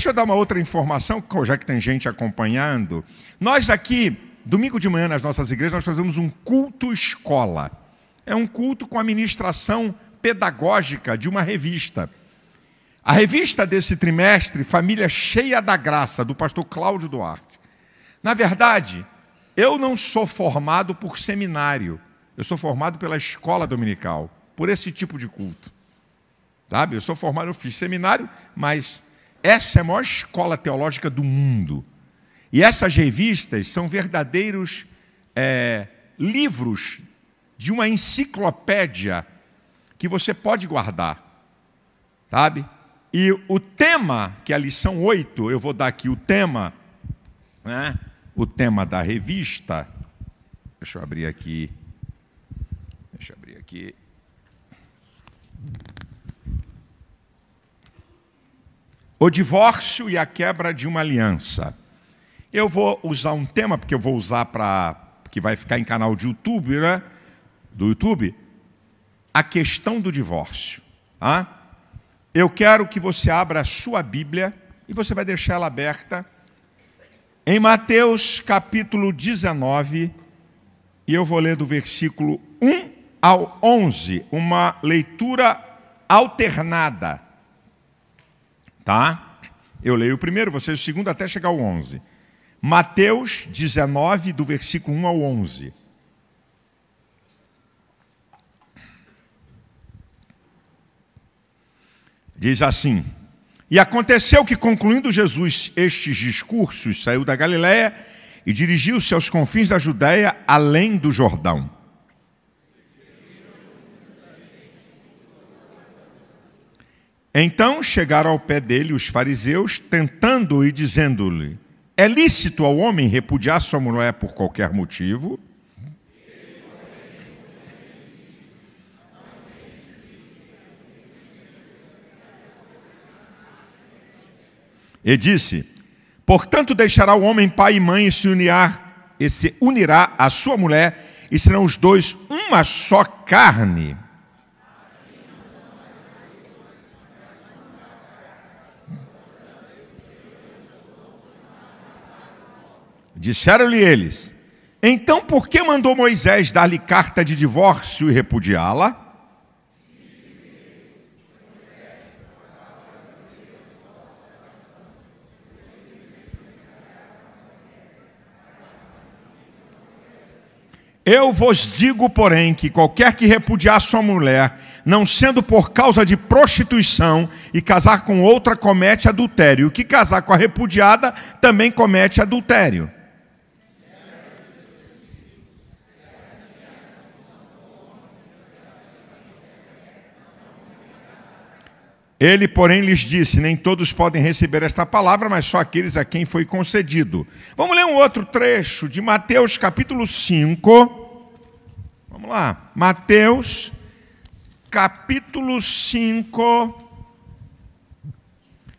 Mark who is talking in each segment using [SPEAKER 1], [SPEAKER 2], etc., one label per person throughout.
[SPEAKER 1] deixa eu dar uma outra informação, já que tem gente acompanhando. Nós aqui, domingo de manhã nas nossas igrejas, nós fazemos um culto escola. É um culto com a ministração pedagógica de uma revista. A revista desse trimestre, Família Cheia da Graça, do pastor Cláudio Duarte. Na verdade, eu não sou formado por seminário, eu sou formado pela escola dominical, por esse tipo de culto. Sabe? Eu sou formado, eu fiz seminário, mas essa é a maior escola teológica do mundo. E essas revistas são verdadeiros é, livros de uma enciclopédia que você pode guardar. Sabe? E o tema, que é a lição 8, eu vou dar aqui o tema, né? o tema da revista. Deixa eu abrir aqui. Deixa eu abrir aqui. O divórcio e a quebra de uma aliança. Eu vou usar um tema, porque eu vou usar para. que vai ficar em canal de YouTube, né? Do YouTube. A questão do divórcio. Tá? Eu quero que você abra a sua Bíblia e você vai deixar ela aberta em Mateus capítulo 19, e eu vou ler do versículo 1 ao 11, uma leitura alternada. Tá? Eu leio o primeiro, você o segundo até chegar ao 11. Mateus 19, do versículo 1 ao 11. Diz assim: E aconteceu que, concluindo Jesus estes discursos, saiu da Galiléia e dirigiu-se aos confins da Judéia, além do Jordão. Então chegaram ao pé dele os fariseus, tentando-o e dizendo-lhe: É lícito ao homem repudiar sua mulher por qualquer motivo? E disse: Portanto, deixará o homem pai e mãe e se unirá, e se unirá à sua mulher, e serão os dois uma só carne. Disseram-lhe eles: Então por que mandou Moisés dar-lhe carta de divórcio e repudiá-la? Eu vos digo, porém, que qualquer que repudiar sua mulher, não sendo por causa de prostituição, e casar com outra, comete adultério. O que casar com a repudiada também comete adultério. Ele, porém, lhes disse: Nem todos podem receber esta palavra, mas só aqueles a quem foi concedido. Vamos ler um outro trecho de Mateus capítulo 5. Vamos lá, Mateus, capítulo 5,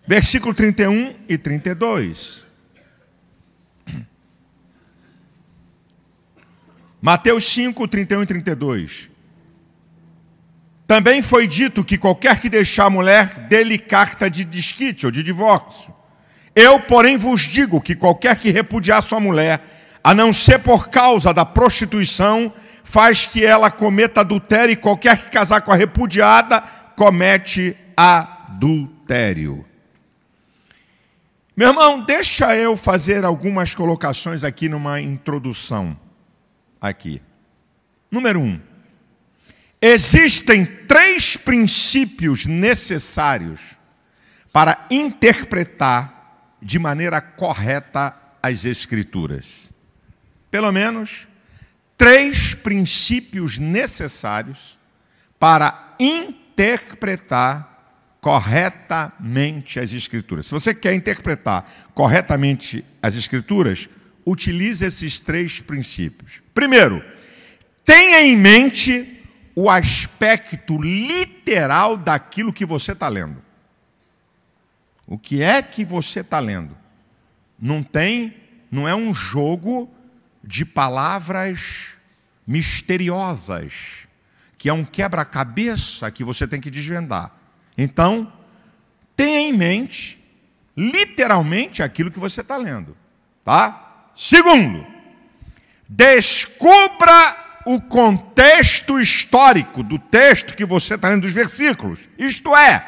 [SPEAKER 1] versículo 31 e 32. Mateus 5, 31 e 32. Também foi dito que qualquer que deixar a mulher, dê-lhe carta de desquite ou de divórcio. Eu, porém, vos digo que qualquer que repudiar sua mulher, a não ser por causa da prostituição, faz que ela cometa adultério, e qualquer que casar com a repudiada comete adultério. Meu irmão, deixa eu fazer algumas colocações aqui numa introdução. Aqui. Número um. Existem três princípios necessários para interpretar de maneira correta as Escrituras. Pelo menos três princípios necessários para interpretar corretamente as Escrituras. Se você quer interpretar corretamente as Escrituras, utilize esses três princípios. Primeiro, tenha em mente o aspecto literal daquilo que você está lendo. O que é que você está lendo? Não tem, não é um jogo de palavras misteriosas, que é um quebra-cabeça que você tem que desvendar. Então, tenha em mente literalmente aquilo que você está lendo, tá? Segundo, descubra o contexto histórico do texto que você está lendo dos versículos. Isto é,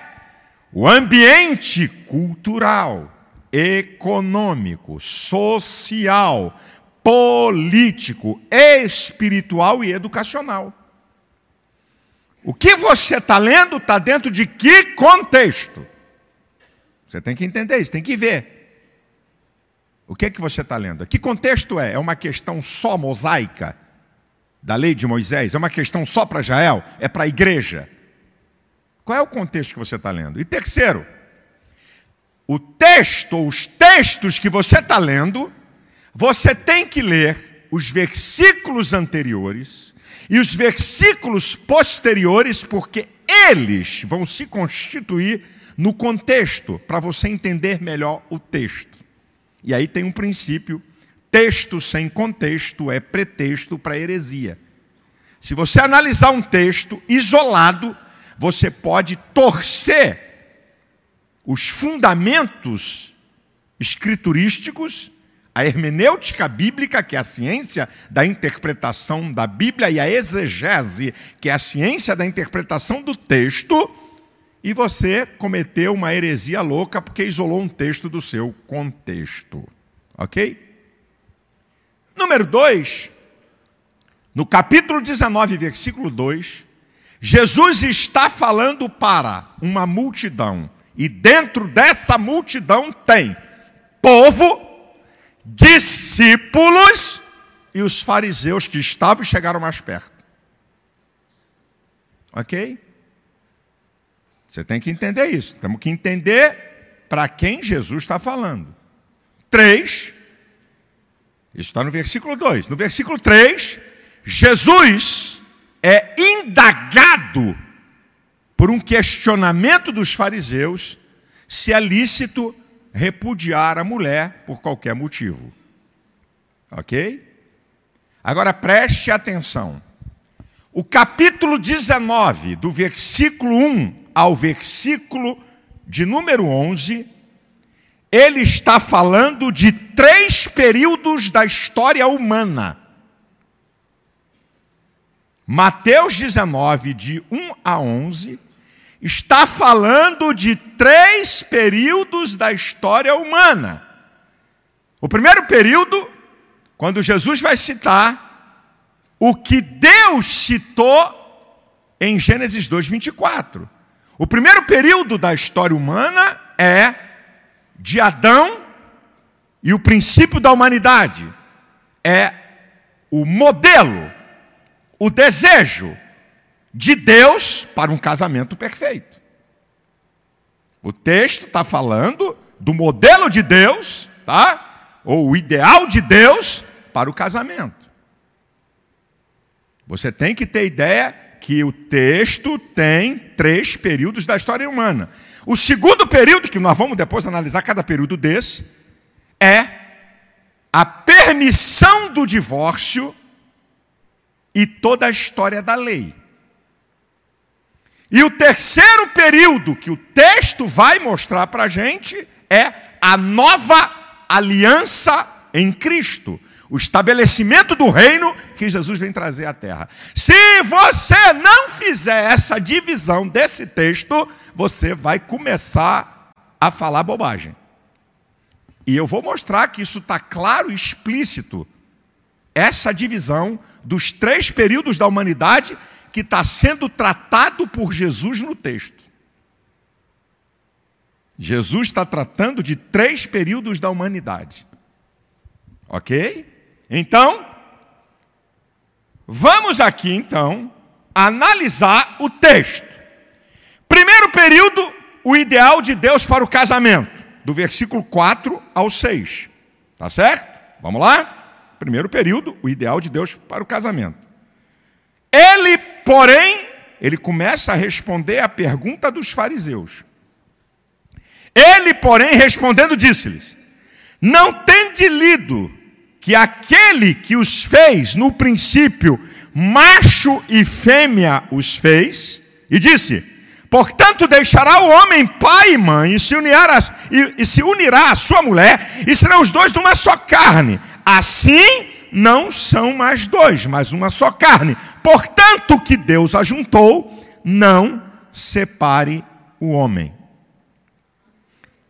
[SPEAKER 1] o ambiente cultural, econômico, social, político, espiritual e educacional. O que você está lendo está dentro de que contexto? Você tem que entender isso, tem que ver. O que é que você está lendo? Que contexto é? É uma questão só mosaica da lei de Moisés? É uma questão só para Israel? É para a igreja? Qual é o contexto que você está lendo? E terceiro, o texto, os textos que você está lendo, você tem que ler os versículos anteriores e os versículos posteriores, porque eles vão se constituir no contexto, para você entender melhor o texto. E aí tem um princípio: texto sem contexto é pretexto para heresia. Se você analisar um texto isolado, você pode torcer os fundamentos escriturísticos, a hermenêutica bíblica, que é a ciência da interpretação da Bíblia, e a exegese, que é a ciência da interpretação do texto, e você cometeu uma heresia louca porque isolou um texto do seu contexto. Ok? Número 2, no capítulo 19, versículo 2, Jesus está falando para uma multidão, e dentro dessa multidão tem povo, discípulos e os fariseus que estavam e chegaram mais perto. Ok? Você tem que entender isso. Temos que entender para quem Jesus está falando. Três, isso está no versículo 2. No versículo 3, Jesus é indagado por um questionamento dos fariseus se é lícito repudiar a mulher por qualquer motivo. Ok? Agora preste atenção. O capítulo 19, do versículo 1 ao versículo de número 11, ele está falando de três períodos da história humana. Mateus 19, de 1 a 11, está falando de três períodos da história humana. O primeiro período, quando Jesus vai citar o que Deus citou em Gênesis 2, 24. O primeiro período da história humana é de Adão e o princípio da humanidade. É o modelo, o desejo de Deus para um casamento perfeito. O texto está falando do modelo de Deus, tá? Ou o ideal de Deus para o casamento. Você tem que ter ideia que o texto tem três períodos da história humana. O segundo período, que nós vamos depois analisar cada período desse, é a permissão do divórcio e toda a história da lei. E o terceiro período que o texto vai mostrar para a gente é a nova aliança em Cristo o estabelecimento do reino que Jesus vem trazer à terra. Se você não fizer essa divisão desse texto, você vai começar a falar bobagem. E eu vou mostrar que isso está claro e explícito. Essa divisão dos três períodos da humanidade que está sendo tratado por Jesus no texto. Jesus está tratando de três períodos da humanidade. Ok? Então, vamos aqui então analisar o texto. Primeiro período, o ideal de Deus para o casamento, do versículo 4 ao 6. Tá certo? Vamos lá? Primeiro período, o ideal de Deus para o casamento. Ele, porém, ele começa a responder a pergunta dos fariseus. Ele, porém, respondendo, disse-lhes: Não tende lido que aquele que os fez, no princípio, macho e fêmea os fez, e disse: Portanto, deixará o homem pai e mãe e se, unirá, e, e se unirá à sua mulher, e serão os dois de uma só carne. Assim, não são mais dois, mas uma só carne. Portanto, que Deus ajuntou, não separe o homem.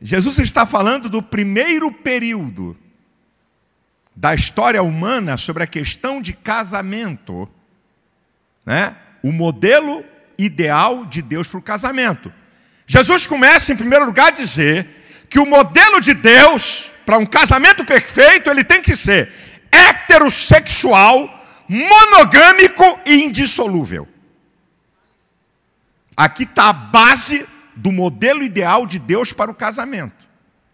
[SPEAKER 1] Jesus está falando do primeiro período da história humana sobre a questão de casamento, né? O modelo ideal de Deus para o casamento. Jesus começa, em primeiro lugar, a dizer que o modelo de Deus para um casamento perfeito ele tem que ser heterossexual, monogâmico e indissolúvel. Aqui está a base do modelo ideal de Deus para o casamento.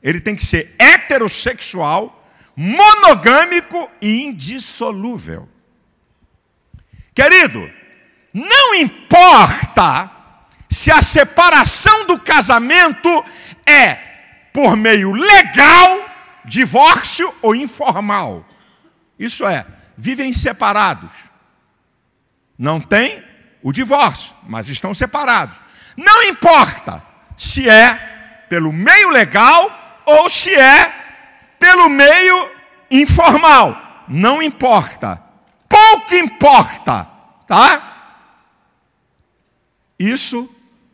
[SPEAKER 1] Ele tem que ser heterossexual, monogâmico e indissolúvel. Querido, não importa se a separação do casamento é por meio legal, divórcio ou informal. Isso é, vivem separados. Não tem o divórcio, mas estão separados. Não importa se é pelo meio legal ou se é pelo meio informal. Não importa. Pouco importa, tá? Isso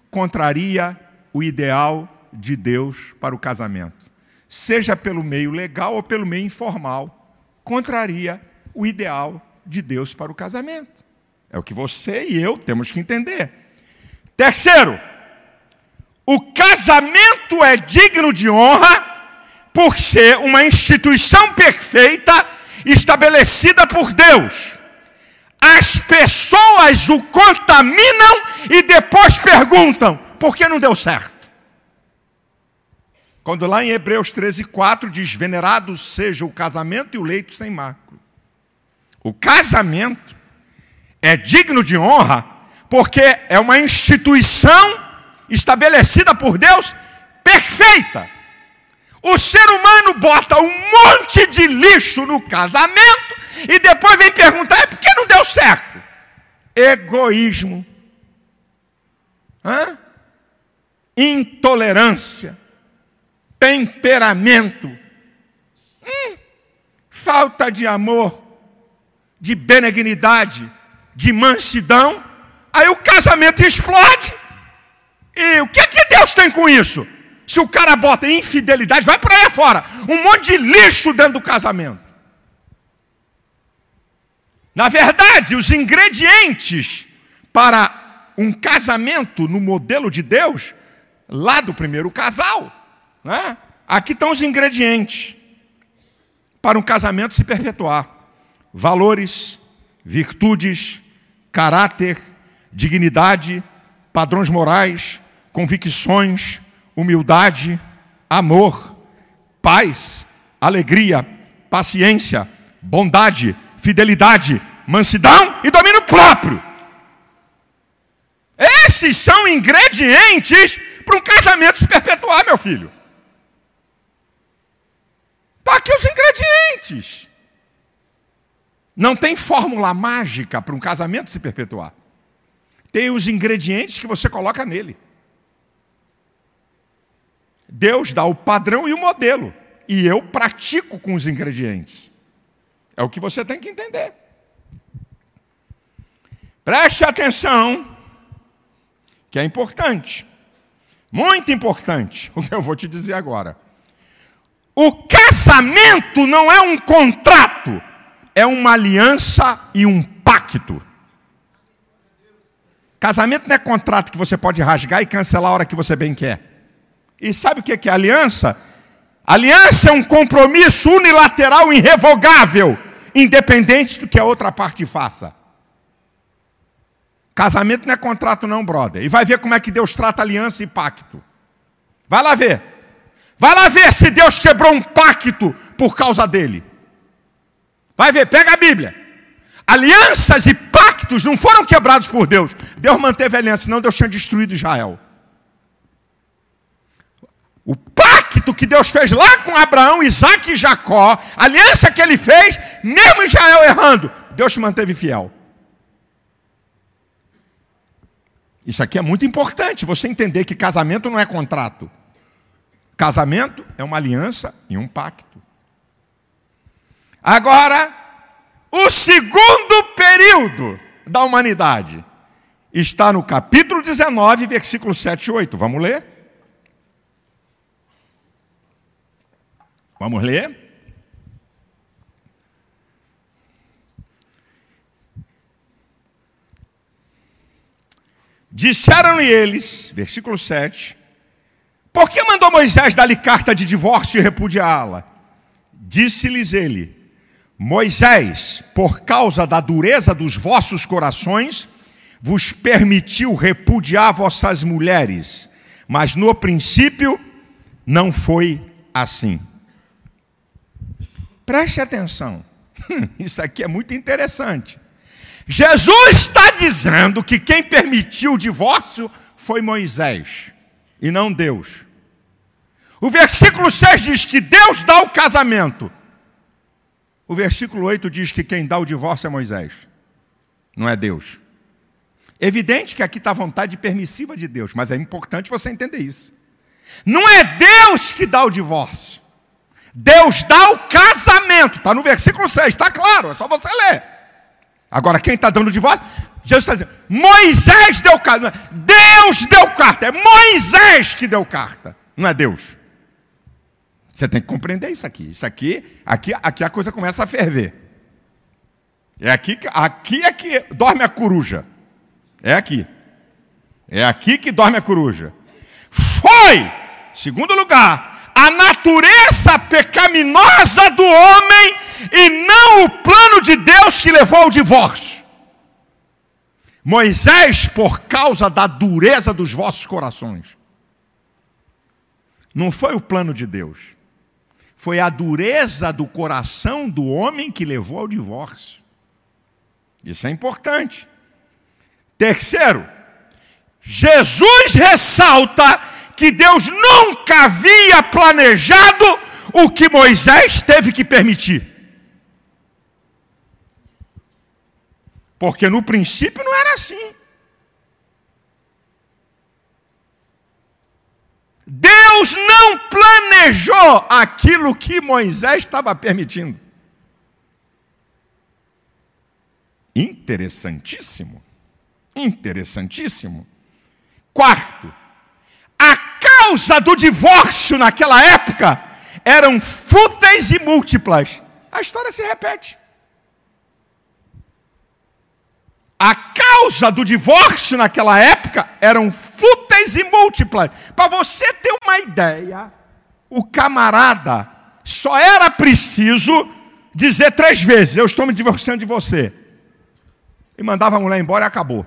[SPEAKER 1] contraria o ideal de Deus para o casamento. Seja pelo meio legal ou pelo meio informal, contraria o ideal de Deus para o casamento. É o que você e eu temos que entender. Terceiro, o casamento é digno de honra por ser uma instituição perfeita estabelecida por Deus. As pessoas o contaminam e depois perguntam: por que não deu certo? Quando lá em Hebreus 13, 4 diz: Venerado seja o casamento e o leito sem macro. O casamento é digno de honra porque é uma instituição estabelecida por Deus perfeita. O ser humano bota um monte de lixo no casamento e depois vem perguntar: é por que não deu certo? Egoísmo, Hã? intolerância, temperamento, hum, falta de amor, de benignidade, de mansidão. Aí o casamento explode. E o que, é que Deus tem com isso? Se o cara bota infidelidade, vai para aí fora. Um monte de lixo dentro do casamento. Na verdade, os ingredientes para um casamento no modelo de Deus, lá do primeiro casal, né? aqui estão os ingredientes para um casamento se perpetuar: valores, virtudes, caráter, dignidade, padrões morais, convicções, humildade, amor, paz, alegria, paciência, bondade, fidelidade, mansidão e domínio próprio. Esses são ingredientes para um casamento se perpetuar, meu filho. Está aqui os ingredientes. Não tem fórmula mágica para um casamento se perpetuar. Tem os ingredientes que você coloca nele. Deus dá o padrão e o modelo. E eu pratico com os ingredientes. É o que você tem que entender. Preste atenção, que é importante. Muito importante o que eu vou te dizer agora. O casamento não é um contrato é uma aliança e um pacto. Casamento não é contrato que você pode rasgar e cancelar a hora que você bem quer. E sabe o que é aliança? Aliança é um compromisso unilateral irrevogável, independente do que a outra parte faça. Casamento não é contrato, não, brother. E vai ver como é que Deus trata aliança e pacto. Vai lá ver. Vai lá ver se Deus quebrou um pacto por causa dele. Vai ver, pega a Bíblia. Alianças e pactos não foram quebrados por Deus. Deus manteve a aliança, senão Deus tinha destruído Israel. O pacto que Deus fez lá com Abraão, Isaac e Jacó, a aliança que ele fez, mesmo Israel errando, Deus se manteve fiel. Isso aqui é muito importante, você entender que casamento não é contrato. Casamento é uma aliança e um pacto. Agora, o segundo período da humanidade está no capítulo 19, versículo 7 e 8. Vamos ler? Vamos ler? Disseram-lhe eles, versículo 7, por que mandou Moisés dar-lhe carta de divórcio e repudiá-la? Disse-lhes ele, Moisés, por causa da dureza dos vossos corações, vos permitiu repudiar vossas mulheres, mas no princípio não foi assim. Preste atenção, isso aqui é muito interessante. Jesus está dizendo que quem permitiu o divórcio foi Moisés e não Deus. O versículo 6 diz que Deus dá o casamento. O versículo 8 diz que quem dá o divórcio é Moisés, não é Deus. Evidente que aqui está a vontade permissiva de Deus, mas é importante você entender isso. Não é Deus que dá o divórcio. Deus dá o casamento. Está no versículo 6, está claro, é só você ler. Agora, quem está dando de volta? Jesus está dizendo: Moisés deu carta. Deus deu carta. É Moisés que deu carta. Não é Deus. Você tem que compreender isso aqui. Isso aqui, aqui, aqui a coisa começa a ferver. É aqui, aqui é que dorme a coruja. É aqui. É aqui que dorme a coruja. Foi, segundo lugar, a natureza pecaminosa do homem e não o plano de Deus que levou ao divórcio. Moisés, por causa da dureza dos vossos corações, não foi o plano de Deus, foi a dureza do coração do homem que levou ao divórcio. Isso é importante. Terceiro, Jesus ressalta que Deus nunca havia planejado o que Moisés teve que permitir. Porque no princípio não era assim. Deus não planejou aquilo que Moisés estava permitindo. Interessantíssimo. Interessantíssimo. Quarto, causa do divórcio naquela época eram fúteis e múltiplas. A história se repete. A causa do divórcio naquela época eram fúteis e múltiplas. Para você ter uma ideia, o camarada só era preciso dizer três vezes: Eu estou me divorciando de você. E mandava a mulher embora e acabou.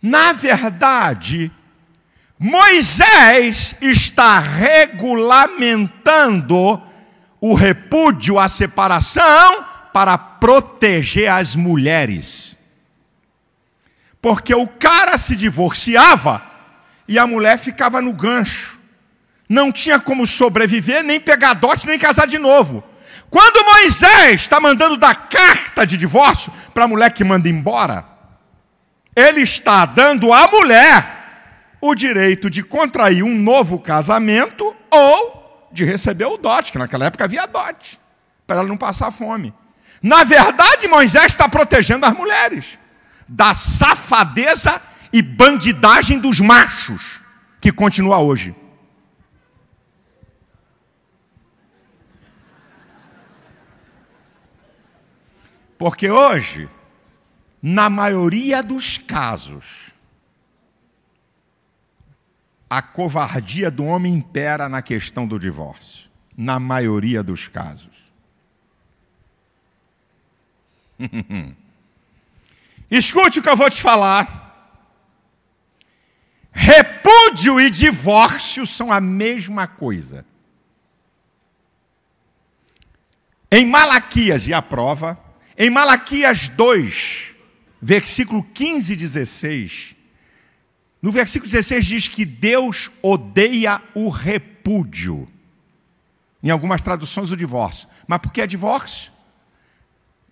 [SPEAKER 1] Na verdade, Moisés está regulamentando o repúdio, a separação para proteger as mulheres. Porque o cara se divorciava e a mulher ficava no gancho. Não tinha como sobreviver, nem pegar dote, nem casar de novo. Quando Moisés está mandando dar carta de divórcio para a mulher que manda embora, ele está dando à mulher o direito de contrair um novo casamento ou de receber o dote, que naquela época havia dote, para ela não passar fome. Na verdade, Moisés está protegendo as mulheres da safadeza e bandidagem dos machos, que continua hoje. Porque hoje, na maioria dos casos, a covardia do homem impera na questão do divórcio. Na maioria dos casos. Escute o que eu vou te falar. Repúdio e divórcio são a mesma coisa. Em Malaquias, e a prova, em Malaquias 2, versículo 15 e 16, no versículo 16 diz que Deus odeia o repúdio. Em algumas traduções, o divórcio. Mas por que é divórcio?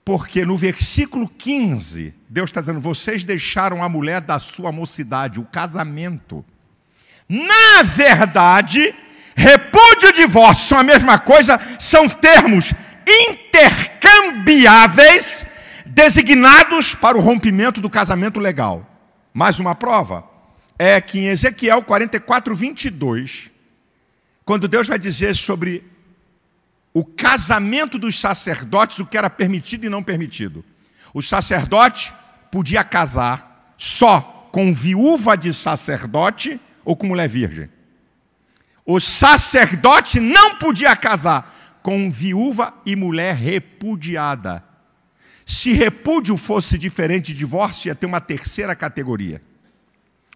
[SPEAKER 1] Porque no versículo 15, Deus está dizendo: vocês deixaram a mulher da sua mocidade, o casamento. Na verdade, repúdio e divórcio são a mesma coisa, são termos intercambiáveis designados para o rompimento do casamento legal. Mais uma prova é que em Ezequiel 44, 22, quando Deus vai dizer sobre o casamento dos sacerdotes, o que era permitido e não permitido. O sacerdote podia casar só com viúva de sacerdote ou com mulher virgem. O sacerdote não podia casar com viúva e mulher repudiada. Se repúdio fosse diferente de divórcio, ia ter uma terceira categoria.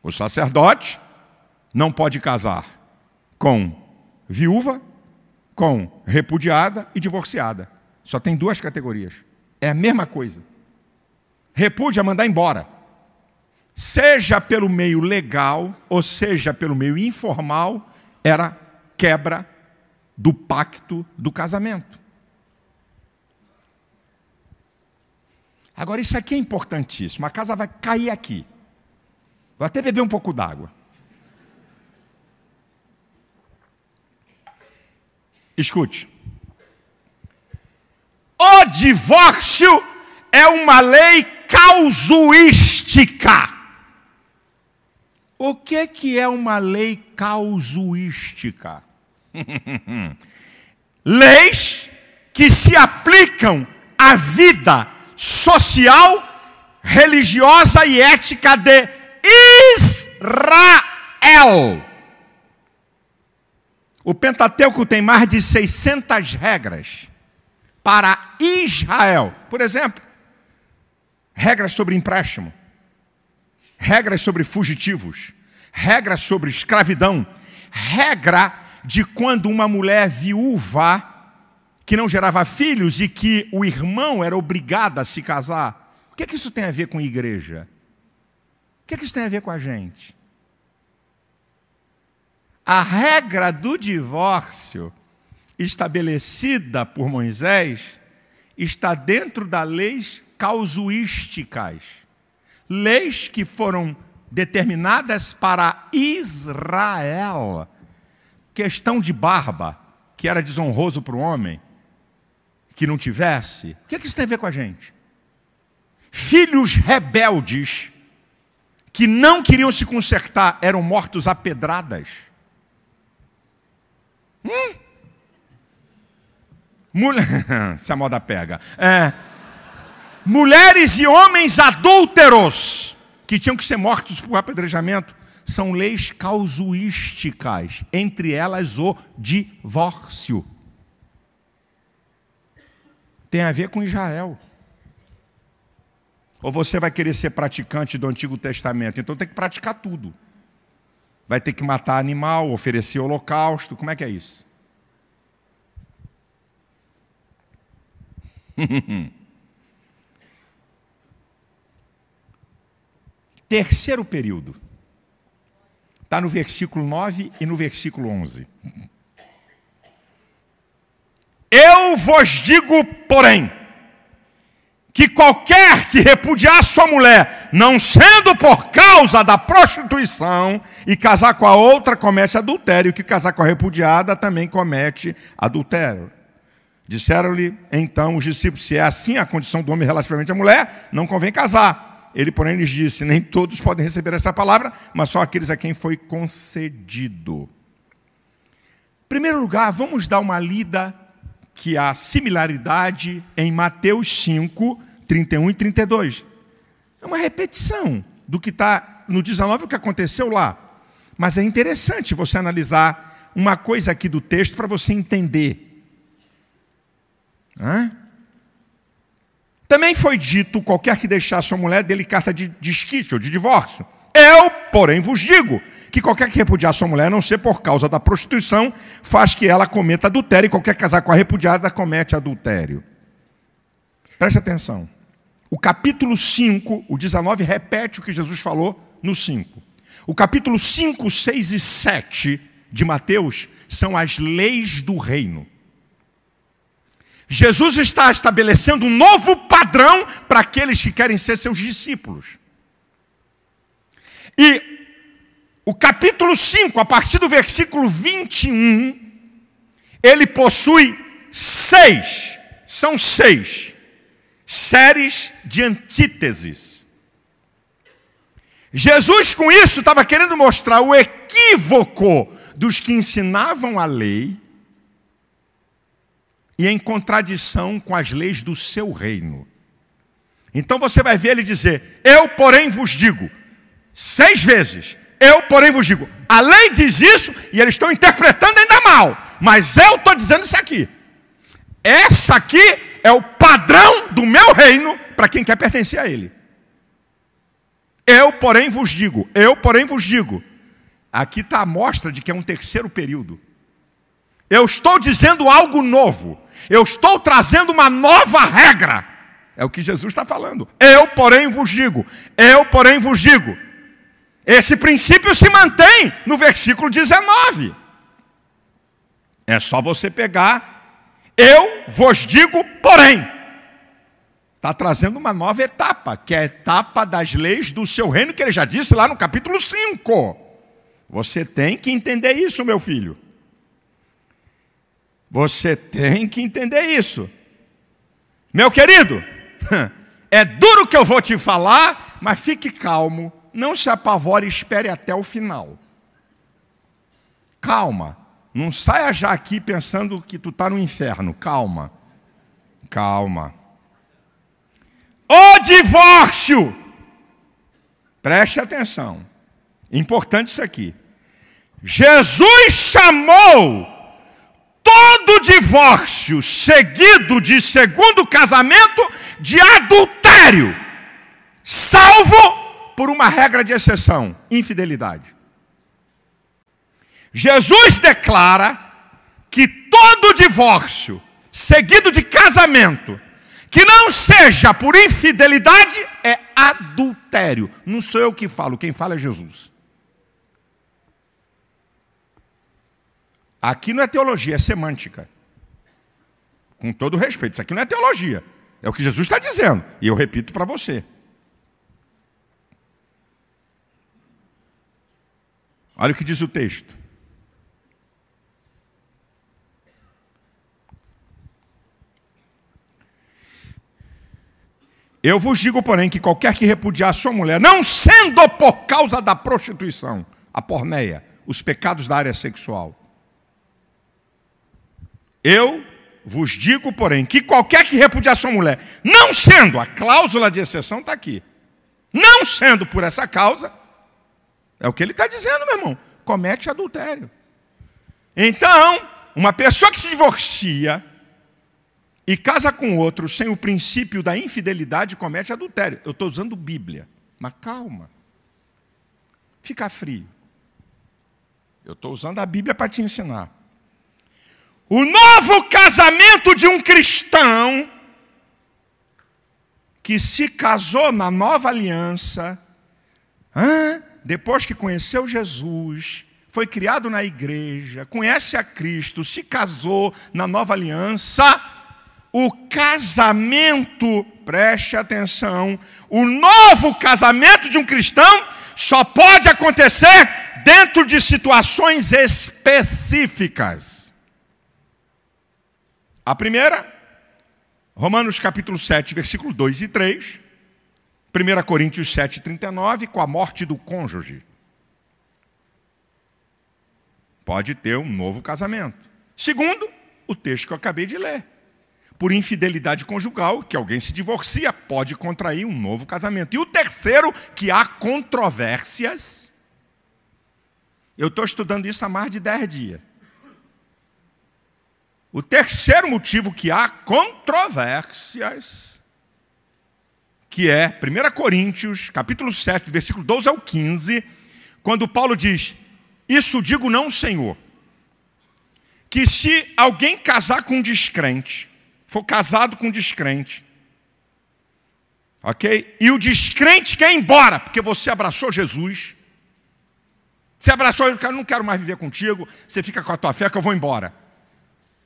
[SPEAKER 1] O sacerdote não pode casar com viúva, com repudiada e divorciada. Só tem duas categorias. É a mesma coisa. Repúdia mandar embora. Seja pelo meio legal, ou seja pelo meio informal, era quebra do pacto do casamento. Agora, isso aqui é importantíssimo. A casa vai cair aqui. Vou até beber um pouco d'água. Escute. O divórcio é uma lei causuística. O que, que é uma lei causuística? Leis que se aplicam à vida social, religiosa e ética de Israel. O Pentateuco tem mais de 600 regras para Israel. Por exemplo, regras sobre empréstimo, regras sobre fugitivos, regras sobre escravidão, regra de quando uma mulher viúva que não gerava filhos e que o irmão era obrigado a se casar. O que, é que isso tem a ver com igreja? O que, é que isso tem a ver com a gente? A regra do divórcio estabelecida por Moisés está dentro das leis causuísticas, leis que foram determinadas para Israel. Questão de barba, que era desonroso para o homem, que não tivesse. O que, é que isso tem a ver com a gente? Filhos rebeldes, que não queriam se consertar, eram mortos a pedradas. Hum? Mulher... Se a moda pega. É. Mulheres e homens adúlteros que tinham que ser mortos por apedrejamento são leis causuísticas, entre elas o divórcio. Tem a ver com Israel. Ou você vai querer ser praticante do Antigo Testamento, então tem que praticar tudo vai ter que matar animal, oferecer holocausto. Como é que é isso? Terceiro período. Está no versículo 9 e no versículo 11. Eu vos digo, porém, que qualquer que repudiar sua mulher, não sendo por causa da prostituição, e casar com a outra comete adultério, que casar com a repudiada também comete adultério. Disseram-lhe então os discípulos: se é assim a condição do homem relativamente à mulher, não convém casar. Ele, porém, lhes disse: nem todos podem receber essa palavra, mas só aqueles a quem foi concedido. Em primeiro lugar, vamos dar uma lida que há similaridade em Mateus 5, 31 e 32. É uma repetição do que está no 19, o que aconteceu lá. Mas é interessante você analisar uma coisa aqui do texto para você entender. Hã? Também foi dito: qualquer que deixar sua mulher dele carta de desquite ou de divórcio. Eu, porém, vos digo que qualquer que repudiar sua mulher, não ser por causa da prostituição, faz que ela cometa adultério, e qualquer casar com a repudiada comete adultério. Preste atenção. O capítulo 5, o 19, repete o que Jesus falou no 5. O capítulo 5, 6 e 7 de Mateus são as leis do reino. Jesus está estabelecendo um novo padrão para aqueles que querem ser seus discípulos. E o capítulo 5, a partir do versículo 21, ele possui seis, são seis, séries de antíteses. Jesus, com isso, estava querendo mostrar o equívoco dos que ensinavam a lei e em contradição com as leis do seu reino. Então você vai ver ele dizer: Eu, porém, vos digo, seis vezes, eu, porém, vos digo. A lei diz isso e eles estão interpretando ainda mal, mas eu estou dizendo isso aqui. Essa aqui é o padrão do meu reino para quem quer pertencer a ele. Eu, porém, vos digo, eu, porém, vos digo. Aqui está a mostra de que é um terceiro período. Eu estou dizendo algo novo. Eu estou trazendo uma nova regra. É o que Jesus está falando. Eu, porém, vos digo. Eu, porém, vos digo. Esse princípio se mantém no versículo 19. É só você pegar. Eu vos digo, porém. Está trazendo uma nova etapa, que é a etapa das leis do seu reino, que ele já disse lá no capítulo 5. Você tem que entender isso, meu filho. Você tem que entender isso. Meu querido, é duro que eu vou te falar, mas fique calmo, não se apavore, espere até o final. Calma, não saia já aqui pensando que tu está no inferno. Calma, calma. O divórcio, preste atenção, importante isso aqui. Jesus chamou todo divórcio seguido de segundo casamento de adultério, salvo por uma regra de exceção: infidelidade. Jesus declara que todo divórcio seguido de casamento que não seja por infidelidade é adultério. Não sou eu que falo, quem fala é Jesus. Aqui não é teologia, é semântica. Com todo respeito, isso aqui não é teologia. É o que Jesus está dizendo. E eu repito para você. Olha o que diz o texto. Eu vos digo, porém, que qualquer que repudiar sua mulher, não sendo por causa da prostituição, a porneia, os pecados da área sexual, eu vos digo, porém, que qualquer que repudiar sua mulher, não sendo, a cláusula de exceção está aqui, não sendo por essa causa, é o que ele está dizendo, meu irmão, comete adultério. Então, uma pessoa que se divorcia e casa com outro sem o princípio da infidelidade comete adultério. Eu estou usando Bíblia, mas calma, fica frio. Eu estou usando a Bíblia para te ensinar. O novo casamento de um cristão que se casou na nova aliança, depois que conheceu Jesus, foi criado na igreja, conhece a Cristo, se casou na nova aliança, o casamento, preste atenção, o novo casamento de um cristão só pode acontecer dentro de situações específicas. A primeira, Romanos capítulo 7, versículo 2 e 3. 1 Coríntios 7, 39, com a morte do cônjuge. Pode ter um novo casamento. Segundo, o texto que eu acabei de ler. Por infidelidade conjugal, que alguém se divorcia, pode contrair um novo casamento. E o terceiro, que há controvérsias. Eu estou estudando isso há mais de 10 dias. O terceiro motivo que há controvérsias, que é 1 Coríntios, capítulo 7, versículo 12 ao 15, quando Paulo diz: Isso digo não, Senhor, que se alguém casar com um descrente, for casado com um descrente, ok? E o descrente quer ir embora, porque você abraçou Jesus. Você abraçou, eu não quero mais viver contigo, você fica com a tua fé que eu vou embora.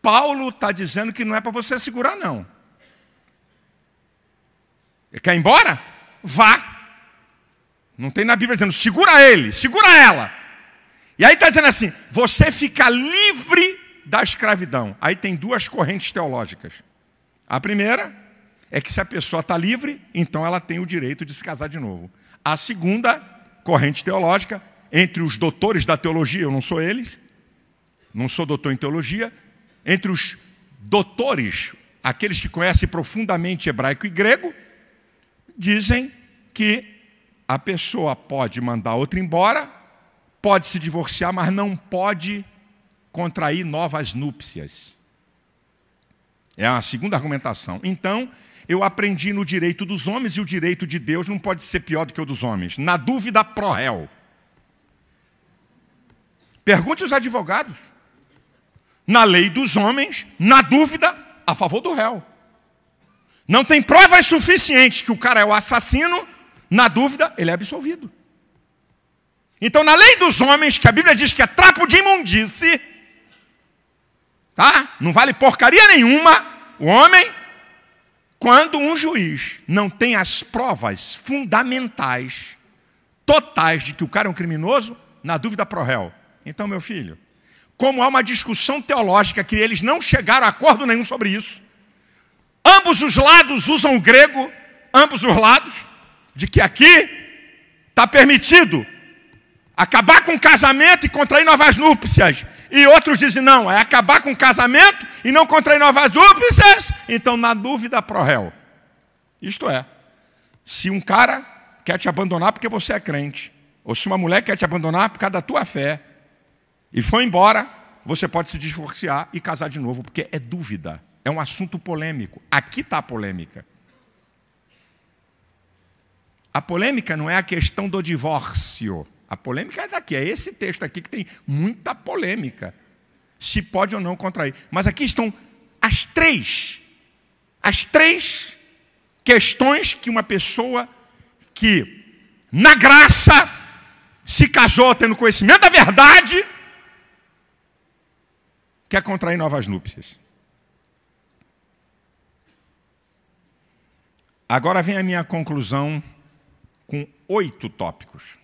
[SPEAKER 1] Paulo está dizendo que não é para você segurar, não. Quer ir embora? Vá. Não tem na Bíblia dizendo, segura ele, segura ela. E aí está dizendo assim: você fica livre da escravidão. Aí tem duas correntes teológicas. A primeira é que se a pessoa está livre, então ela tem o direito de se casar de novo. A segunda corrente teológica, entre os doutores da teologia, eu não sou eles, não sou doutor em teologia, entre os doutores, aqueles que conhecem profundamente hebraico e grego, dizem que a pessoa pode mandar outra embora, pode se divorciar, mas não pode contrair novas núpcias. É a segunda argumentação. Então, eu aprendi no direito dos homens e o direito de Deus não pode ser pior do que o dos homens. Na dúvida, pro réu. Pergunte os advogados. Na lei dos homens, na dúvida, a favor do réu. Não tem provas suficientes que o cara é o assassino, na dúvida, ele é absolvido. Então, na lei dos homens, que a Bíblia diz que é trapo de imundície, tá? Não vale porcaria nenhuma o homem quando um juiz não tem as provas fundamentais, totais de que o cara é um criminoso, na dúvida pro réu. Então, meu filho, como há uma discussão teológica que eles não chegaram a acordo nenhum sobre isso, ambos os lados usam o grego, ambos os lados, de que aqui está permitido acabar com o casamento e contrair novas núpcias. E outros dizem, não, é acabar com o casamento e não contrair novas núpcias. Então, na dúvida, pro réu. Isto é, se um cara quer te abandonar porque você é crente, ou se uma mulher quer te abandonar por causa da tua fé, e foi embora, você pode se divorciar e casar de novo, porque é dúvida, é um assunto polêmico. Aqui está a polêmica. A polêmica não é a questão do divórcio. A polêmica é daqui, é esse texto aqui que tem muita polêmica. Se pode ou não contrair. Mas aqui estão as três, as três questões que uma pessoa que, na graça, se casou tendo conhecimento da verdade, quer contrair novas núpcias. Agora vem a minha conclusão com oito tópicos.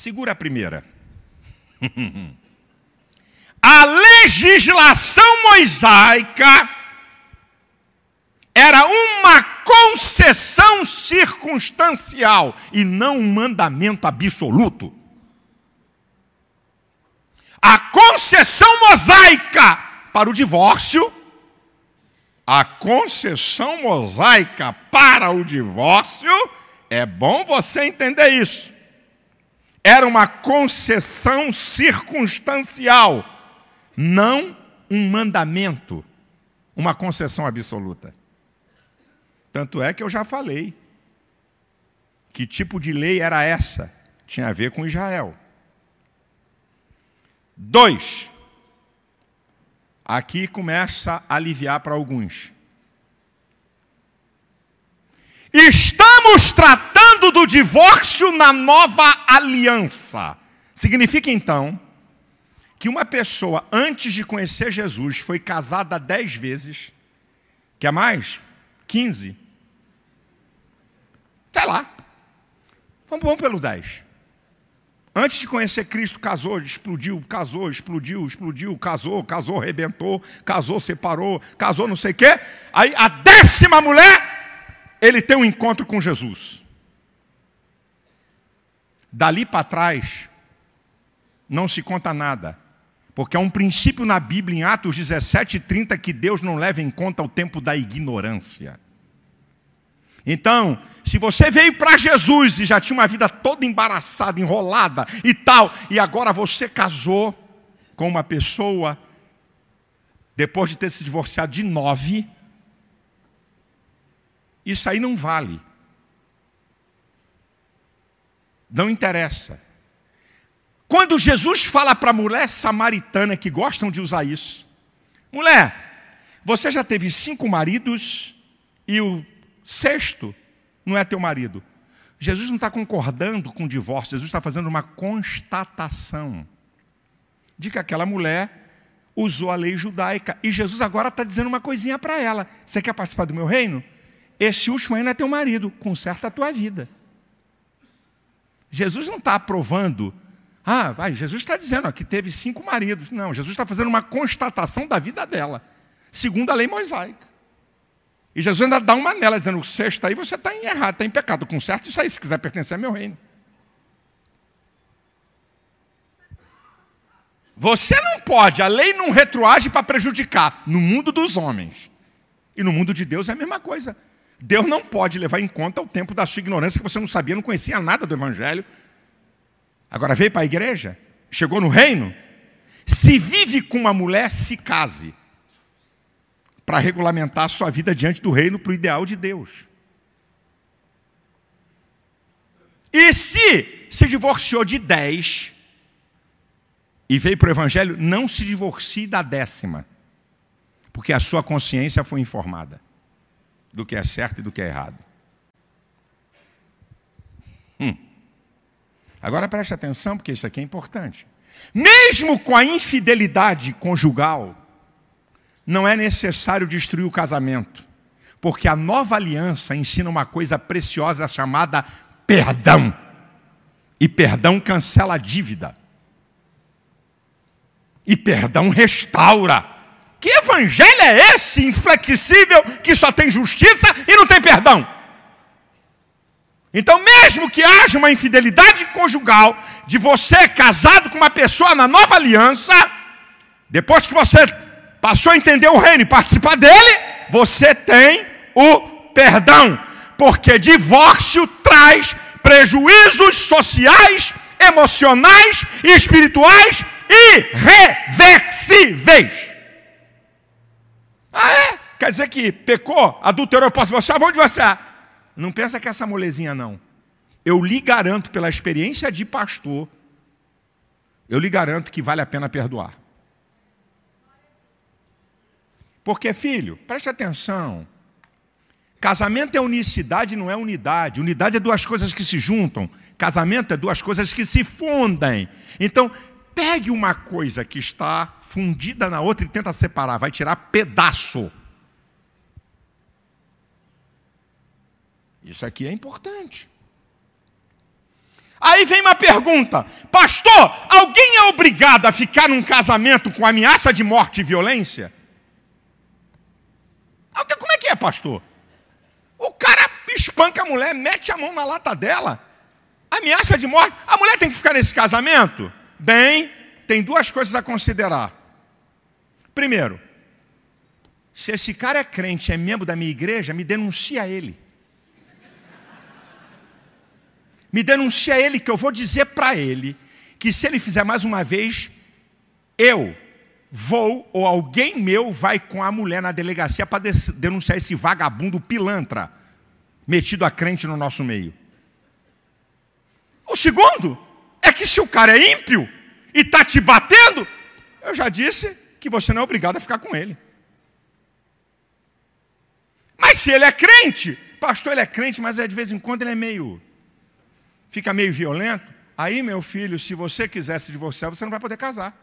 [SPEAKER 1] Segura a primeira. a legislação mosaica era uma concessão circunstancial e não um mandamento absoluto. A concessão mosaica para o divórcio, a concessão mosaica para o divórcio, é bom você entender isso. Era uma concessão circunstancial, não um mandamento, uma concessão absoluta. Tanto é que eu já falei. Que tipo de lei era essa? Tinha a ver com Israel. Dois. Aqui começa a aliviar para alguns. Estamos tratando do divórcio na nova aliança. Significa então que uma pessoa, antes de conhecer Jesus, foi casada dez vezes. Quer mais? Quinze. Até lá. Vamos, vamos pelo 10. Antes de conhecer Cristo, casou, explodiu, casou, explodiu, explodiu, casou, casou, rebentou, casou, separou, casou, não sei o quê. Aí a décima mulher, ele tem um encontro com Jesus. Dali para trás, não se conta nada. Porque há um princípio na Bíblia, em Atos 17, 30, que Deus não leva em conta o tempo da ignorância. Então, se você veio para Jesus e já tinha uma vida toda embaraçada, enrolada e tal, e agora você casou com uma pessoa, depois de ter se divorciado de nove, isso aí não vale. Não interessa. Quando Jesus fala para a mulher samaritana que gostam de usar isso, mulher, você já teve cinco maridos e o Sexto, não é teu marido. Jesus não está concordando com o divórcio, Jesus está fazendo uma constatação de que aquela mulher usou a lei judaica. E Jesus agora está dizendo uma coisinha para ela: Você quer participar do meu reino? Esse último aí não é teu marido, conserta a tua vida. Jesus não está aprovando. Ah, vai, Jesus está dizendo ó, que teve cinco maridos. Não, Jesus está fazendo uma constatação da vida dela, segundo a lei mosaica. E Jesus ainda dá uma nela, dizendo: o sexto aí você está em errado, está em pecado. Conserta isso aí, se quiser pertencer ao meu reino. Você não pode, a lei não retroage para prejudicar no mundo dos homens. E no mundo de Deus é a mesma coisa. Deus não pode levar em conta o tempo da sua ignorância, que você não sabia, não conhecia nada do Evangelho. Agora veio para a igreja, chegou no reino. Se vive com uma mulher, se case. Para regulamentar a sua vida diante do reino para o ideal de Deus. E se se divorciou de dez, e veio para o Evangelho, não se divorcie da décima, porque a sua consciência foi informada do que é certo e do que é errado. Hum. Agora preste atenção, porque isso aqui é importante. Mesmo com a infidelidade conjugal, não é necessário destruir o casamento, porque a nova aliança ensina uma coisa preciosa chamada perdão. E perdão cancela a dívida. E perdão restaura. Que evangelho é esse inflexível que só tem justiça e não tem perdão? Então, mesmo que haja uma infidelidade conjugal de você casado com uma pessoa na nova aliança, depois que você passou a entender o reino e participar dele, você tem o perdão, porque divórcio traz prejuízos sociais, emocionais e espirituais irreversíveis. Ah, é? Quer dizer que pecou, adulterou, posso divorciar? Vamos divorciar. Não pensa que é essa molezinha, não. Eu lhe garanto, pela experiência de pastor, eu lhe garanto que vale a pena perdoar. Porque, filho, preste atenção. Casamento é unicidade, não é unidade. Unidade é duas coisas que se juntam. Casamento é duas coisas que se fundem. Então, pegue uma coisa que está fundida na outra e tenta separar, vai tirar pedaço. Isso aqui é importante. Aí vem uma pergunta: Pastor, alguém é obrigado a ficar num casamento com ameaça de morte e violência? Como é que é, pastor? O cara espanca a mulher, mete a mão na lata dela, ameaça de morte. A mulher tem que ficar nesse casamento? Bem, tem duas coisas a considerar. Primeiro, se esse cara é crente, é membro da minha igreja, me denuncia ele. Me denuncia ele, que eu vou dizer para ele que se ele fizer mais uma vez, eu vou ou alguém meu vai com a mulher na delegacia para denunciar esse vagabundo pilantra metido a crente no nosso meio. O segundo é que se o cara é ímpio e está te batendo, eu já disse que você não é obrigado a ficar com ele. Mas se ele é crente, pastor, ele é crente, mas é, de vez em quando ele é meio. fica meio violento. Aí, meu filho, se você quiser se divorciar, você não vai poder casar.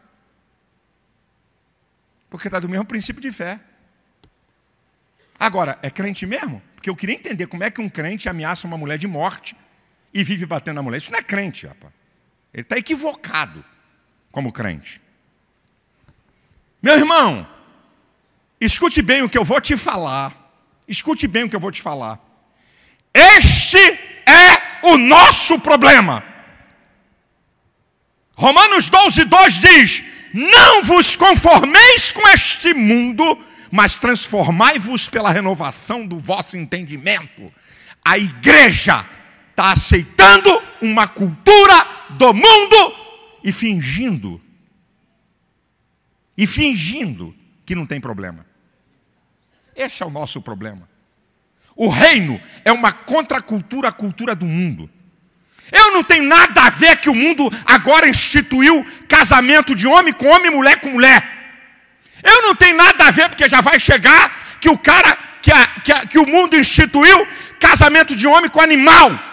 [SPEAKER 1] Porque está do mesmo princípio de fé. Agora, é crente mesmo? Porque eu queria entender como é que um crente ameaça uma mulher de morte e vive batendo na mulher. Isso não é crente, rapaz. Ele está equivocado como crente. Meu irmão, escute bem o que eu vou te falar. Escute bem o que eu vou te falar. Este é o nosso problema. Romanos 12, 2 diz: Não vos conformeis com este mundo, mas transformai-vos pela renovação do vosso entendimento. A igreja está aceitando uma cultura do mundo e fingindo. E fingindo que não tem problema. Esse é o nosso problema. O reino é uma contracultura à cultura do mundo. Eu não tenho nada a ver que o mundo agora instituiu casamento de homem com homem, mulher com mulher. Eu não tenho nada a ver, porque já vai chegar que o cara, que, a, que, a, que o mundo instituiu casamento de homem com animal.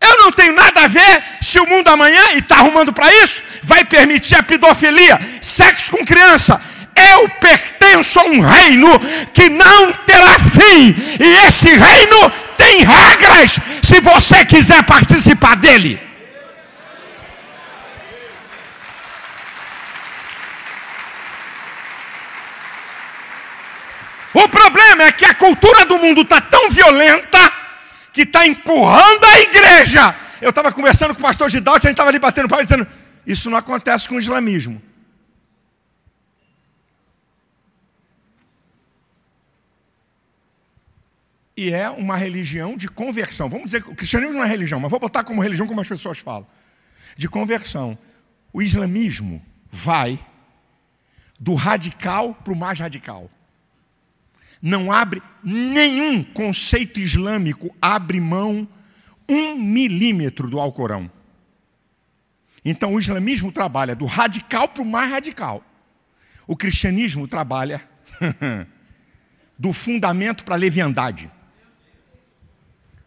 [SPEAKER 1] Eu não tenho nada a ver se o mundo amanhã, e está arrumando para isso, vai permitir a pedofilia, sexo com criança. Eu pertenço a um reino que não terá fim, e esse reino tem regras se você quiser participar dele. O problema é que a cultura do mundo está tão violenta que está empurrando a igreja. Eu estava conversando com o pastor Gidalto, a gente estava ali batendo pau dizendo: Isso não acontece com o islamismo. E é uma religião de conversão. Vamos dizer que o cristianismo não é religião, mas vou botar como religião como as pessoas falam. De conversão. O islamismo vai do radical para o mais radical não abre nenhum conceito islâmico, abre mão um milímetro do Alcorão. Então o islamismo trabalha do radical para o mais radical. O cristianismo trabalha do fundamento para a leviandade.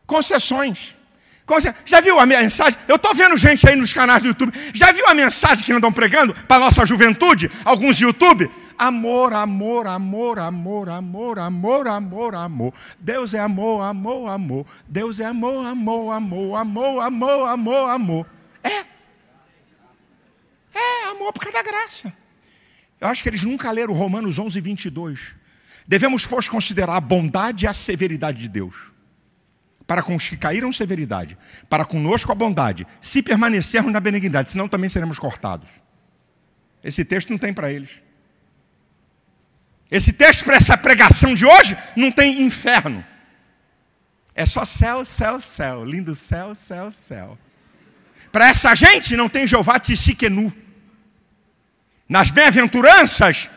[SPEAKER 1] Concessões. Já viu a mensagem? Eu estou vendo gente aí nos canais do YouTube. Já viu a mensagem que andam pregando para a nossa juventude? Alguns YouTube? Amor, amor, amor, amor, amor, amor, amor, amor. Deus é amor, amor, amor. Deus é amor, amor, amor, amor, amor, amor, amor. É. É amor por causa da graça. Eu acho que eles nunca leram Romanos 11, 22. Devemos, pois, considerar a bondade e a severidade de Deus. Para com os que caíram, severidade. Para conosco, a bondade. Se permanecermos na benignidade, senão também seremos cortados. Esse texto não tem para eles. Esse texto para essa pregação de hoje não tem inferno. É só céu, céu, céu. Lindo céu, céu, céu. Para essa gente não tem Jeová Tissiquenu. Nas bem-aventuranças,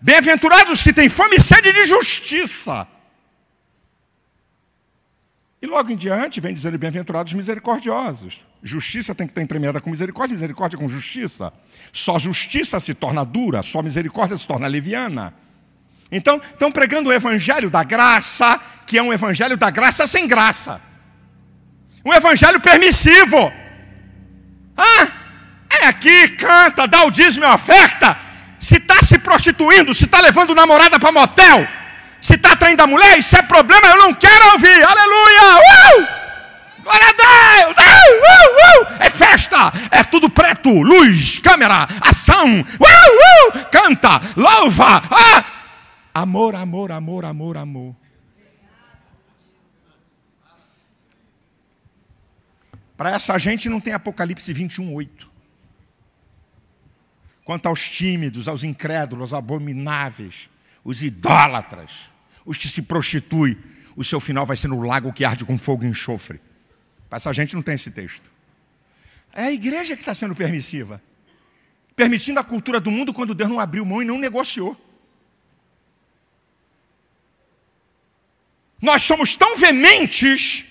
[SPEAKER 1] bem-aventurados que têm fome e sede de justiça. E logo em diante vem dizendo bem-aventurados misericordiosos. Justiça tem que estar premiada com misericórdia, misericórdia com justiça. Só justiça se torna dura, só misericórdia se torna leviana. Então, estão pregando o evangelho da graça, que é um evangelho da graça sem graça. Um evangelho permissivo. Ah, é aqui, canta, dá o dízimo e oferta. Se está se prostituindo, se está levando namorada para motel, se está traindo a mulher, isso é problema, eu não quero ouvir. Aleluia! Uh! Glória a Deus! Uh, uh, uh! É festa, é tudo preto, luz, câmera, ação. Uh, uh! Canta, louva. Ah! Amor, amor, amor, amor, amor. Para essa gente não tem Apocalipse 21, 8. Quanto aos tímidos, aos incrédulos, aos abomináveis, os idólatras, os que se prostituem, o seu final vai ser no lago que arde com fogo e enxofre. Para essa gente não tem esse texto. É a igreja que está sendo permissiva. Permitindo a cultura do mundo quando Deus não abriu mão e não negociou. Nós somos tão veementes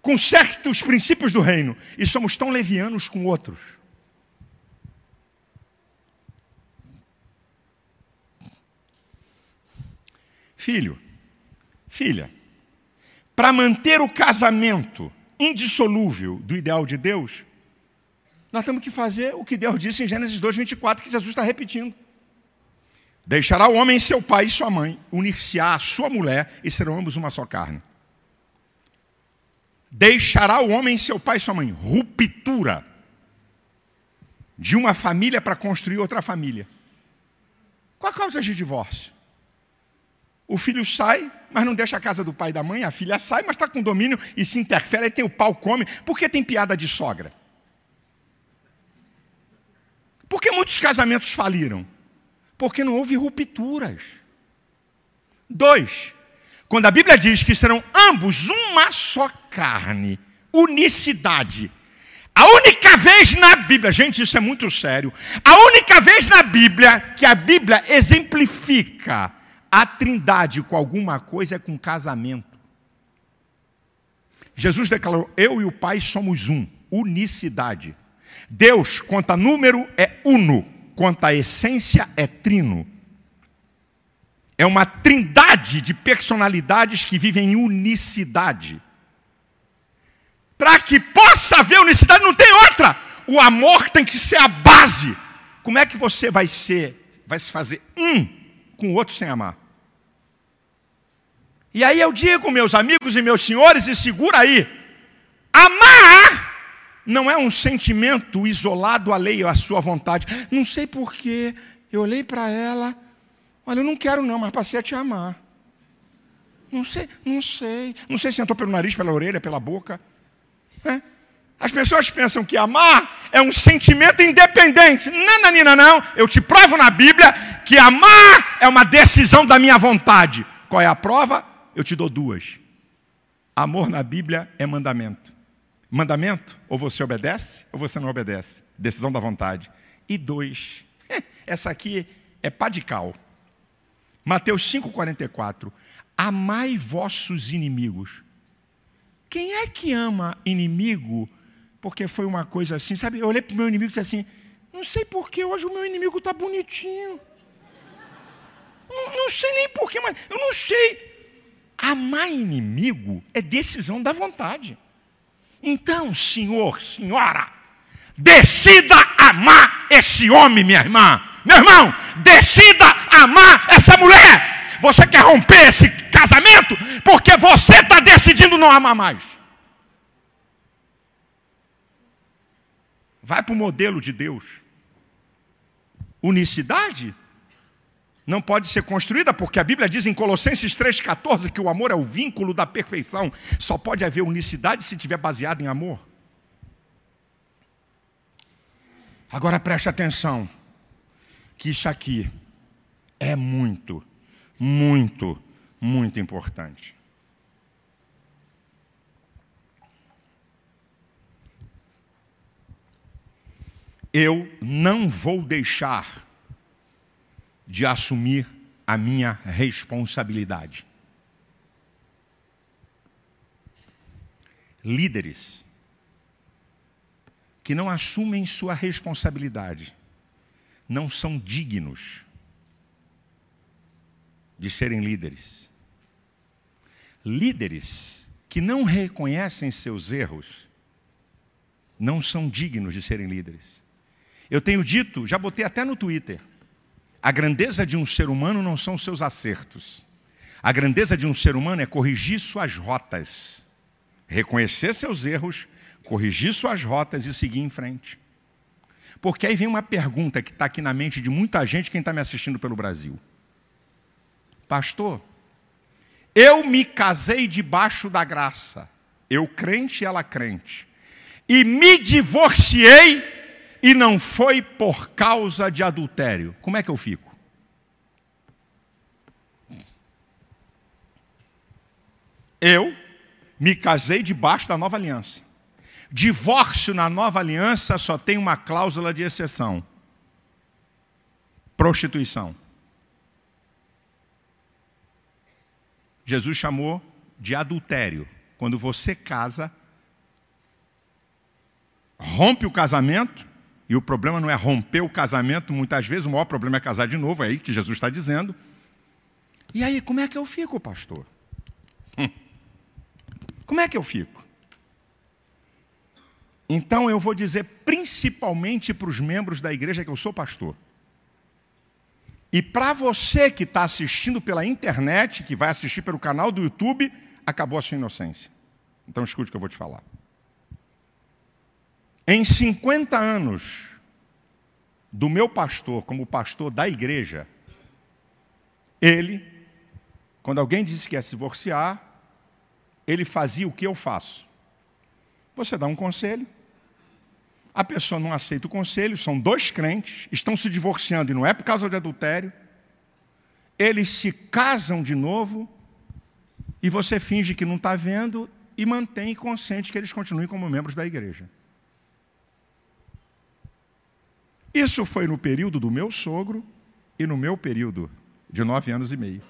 [SPEAKER 1] com certos princípios do reino e somos tão levianos com outros. Filho, filha, para manter o casamento indissolúvel do ideal de Deus, nós temos que fazer o que Deus disse em Gênesis 2, 24, que Jesus está repetindo. Deixará o homem seu pai e sua mãe, unir-se-á a sua mulher e serão ambos uma só carne. Deixará o homem seu pai e sua mãe. Ruptura de uma família para construir outra família. Qual a causa de divórcio? O filho sai, mas não deixa a casa do pai e da mãe. A filha sai, mas está com domínio e se interfere. Aí tem o pau come. Por que tem piada de sogra? Por que muitos casamentos faliram? Porque não houve rupturas. Dois, quando a Bíblia diz que serão ambos uma só carne, unicidade. A única vez na Bíblia, gente, isso é muito sério. A única vez na Bíblia que a Bíblia exemplifica a trindade com alguma coisa é com casamento. Jesus declarou: Eu e o Pai somos um, unicidade. Deus, quanto a número, é uno quanto à essência, é trino. É uma trindade de personalidades que vivem em unicidade. Para que possa haver unicidade, não tem outra. O amor tem que ser a base. Como é que você vai ser, vai se fazer um com o outro sem amar? E aí eu digo, meus amigos e meus senhores, e segura aí: não é um sentimento isolado alheio à sua vontade. Não sei porquê, eu olhei para ela, olha, eu não quero não, mas passei a te amar. Não sei, não sei. Não sei se entrou pelo nariz, pela orelha, pela boca. É. As pessoas pensam que amar é um sentimento independente. Não, não. Eu te provo na Bíblia que amar é uma decisão da minha vontade. Qual é a prova? Eu te dou duas. Amor na Bíblia é mandamento. Mandamento, ou você obedece, ou você não obedece. Decisão da vontade. E dois, essa aqui é padical. Mateus 5,44. Amai vossos inimigos. Quem é que ama inimigo? Porque foi uma coisa assim, sabe? Eu olhei para o meu inimigo e disse assim: não sei por que hoje o meu inimigo está bonitinho. Não, não sei nem porquê, mas eu não sei. Amar inimigo é decisão da vontade. Então, senhor, senhora, decida amar esse homem, minha irmã. Meu irmão, decida amar essa mulher. Você quer romper esse casamento porque você está decidindo não amar mais. Vai para o modelo de Deus. Unicidade não pode ser construída, porque a Bíblia diz em Colossenses 3,14 que o amor é o vínculo da perfeição. Só pode haver unicidade se estiver baseado em amor. Agora preste atenção, que isso aqui é muito, muito, muito importante. Eu não vou deixar de assumir a minha responsabilidade. Líderes que não assumem sua responsabilidade não são dignos de serem líderes. Líderes que não reconhecem seus erros não são dignos de serem líderes. Eu tenho dito, já botei até no Twitter, a grandeza de um ser humano não são seus acertos. A grandeza de um ser humano é corrigir suas rotas, reconhecer seus erros, corrigir suas rotas e seguir em frente. Porque aí vem uma pergunta que está aqui na mente de muita gente, quem está me assistindo pelo Brasil. Pastor, eu me casei debaixo da graça, eu crente e ela crente, e me divorciei e não foi por causa de adultério, como é que eu fico? Eu me casei debaixo da nova aliança. Divórcio na nova aliança só tem uma cláusula de exceção: prostituição. Jesus chamou de adultério. Quando você casa, rompe o casamento e o problema não é romper o casamento, muitas vezes o maior problema é casar de novo, é aí que Jesus está dizendo. E aí, como é que eu fico, pastor? Hum. Como é que eu fico? Então eu vou dizer principalmente para os membros da igreja que eu sou pastor. E para você que está assistindo pela internet, que vai assistir pelo canal do YouTube, acabou a sua inocência. Então escute o que eu vou te falar. Em 50 anos do meu pastor como pastor da igreja, ele, quando alguém disse que ia se divorciar, ele fazia o que eu faço. Você dá um conselho, a pessoa não aceita o conselho, são dois crentes, estão se divorciando e não é por causa de adultério, eles se casam de novo e você finge que não está vendo e mantém consciente que eles continuem como membros da igreja. Isso foi no período do meu sogro e no meu período de nove anos e meio.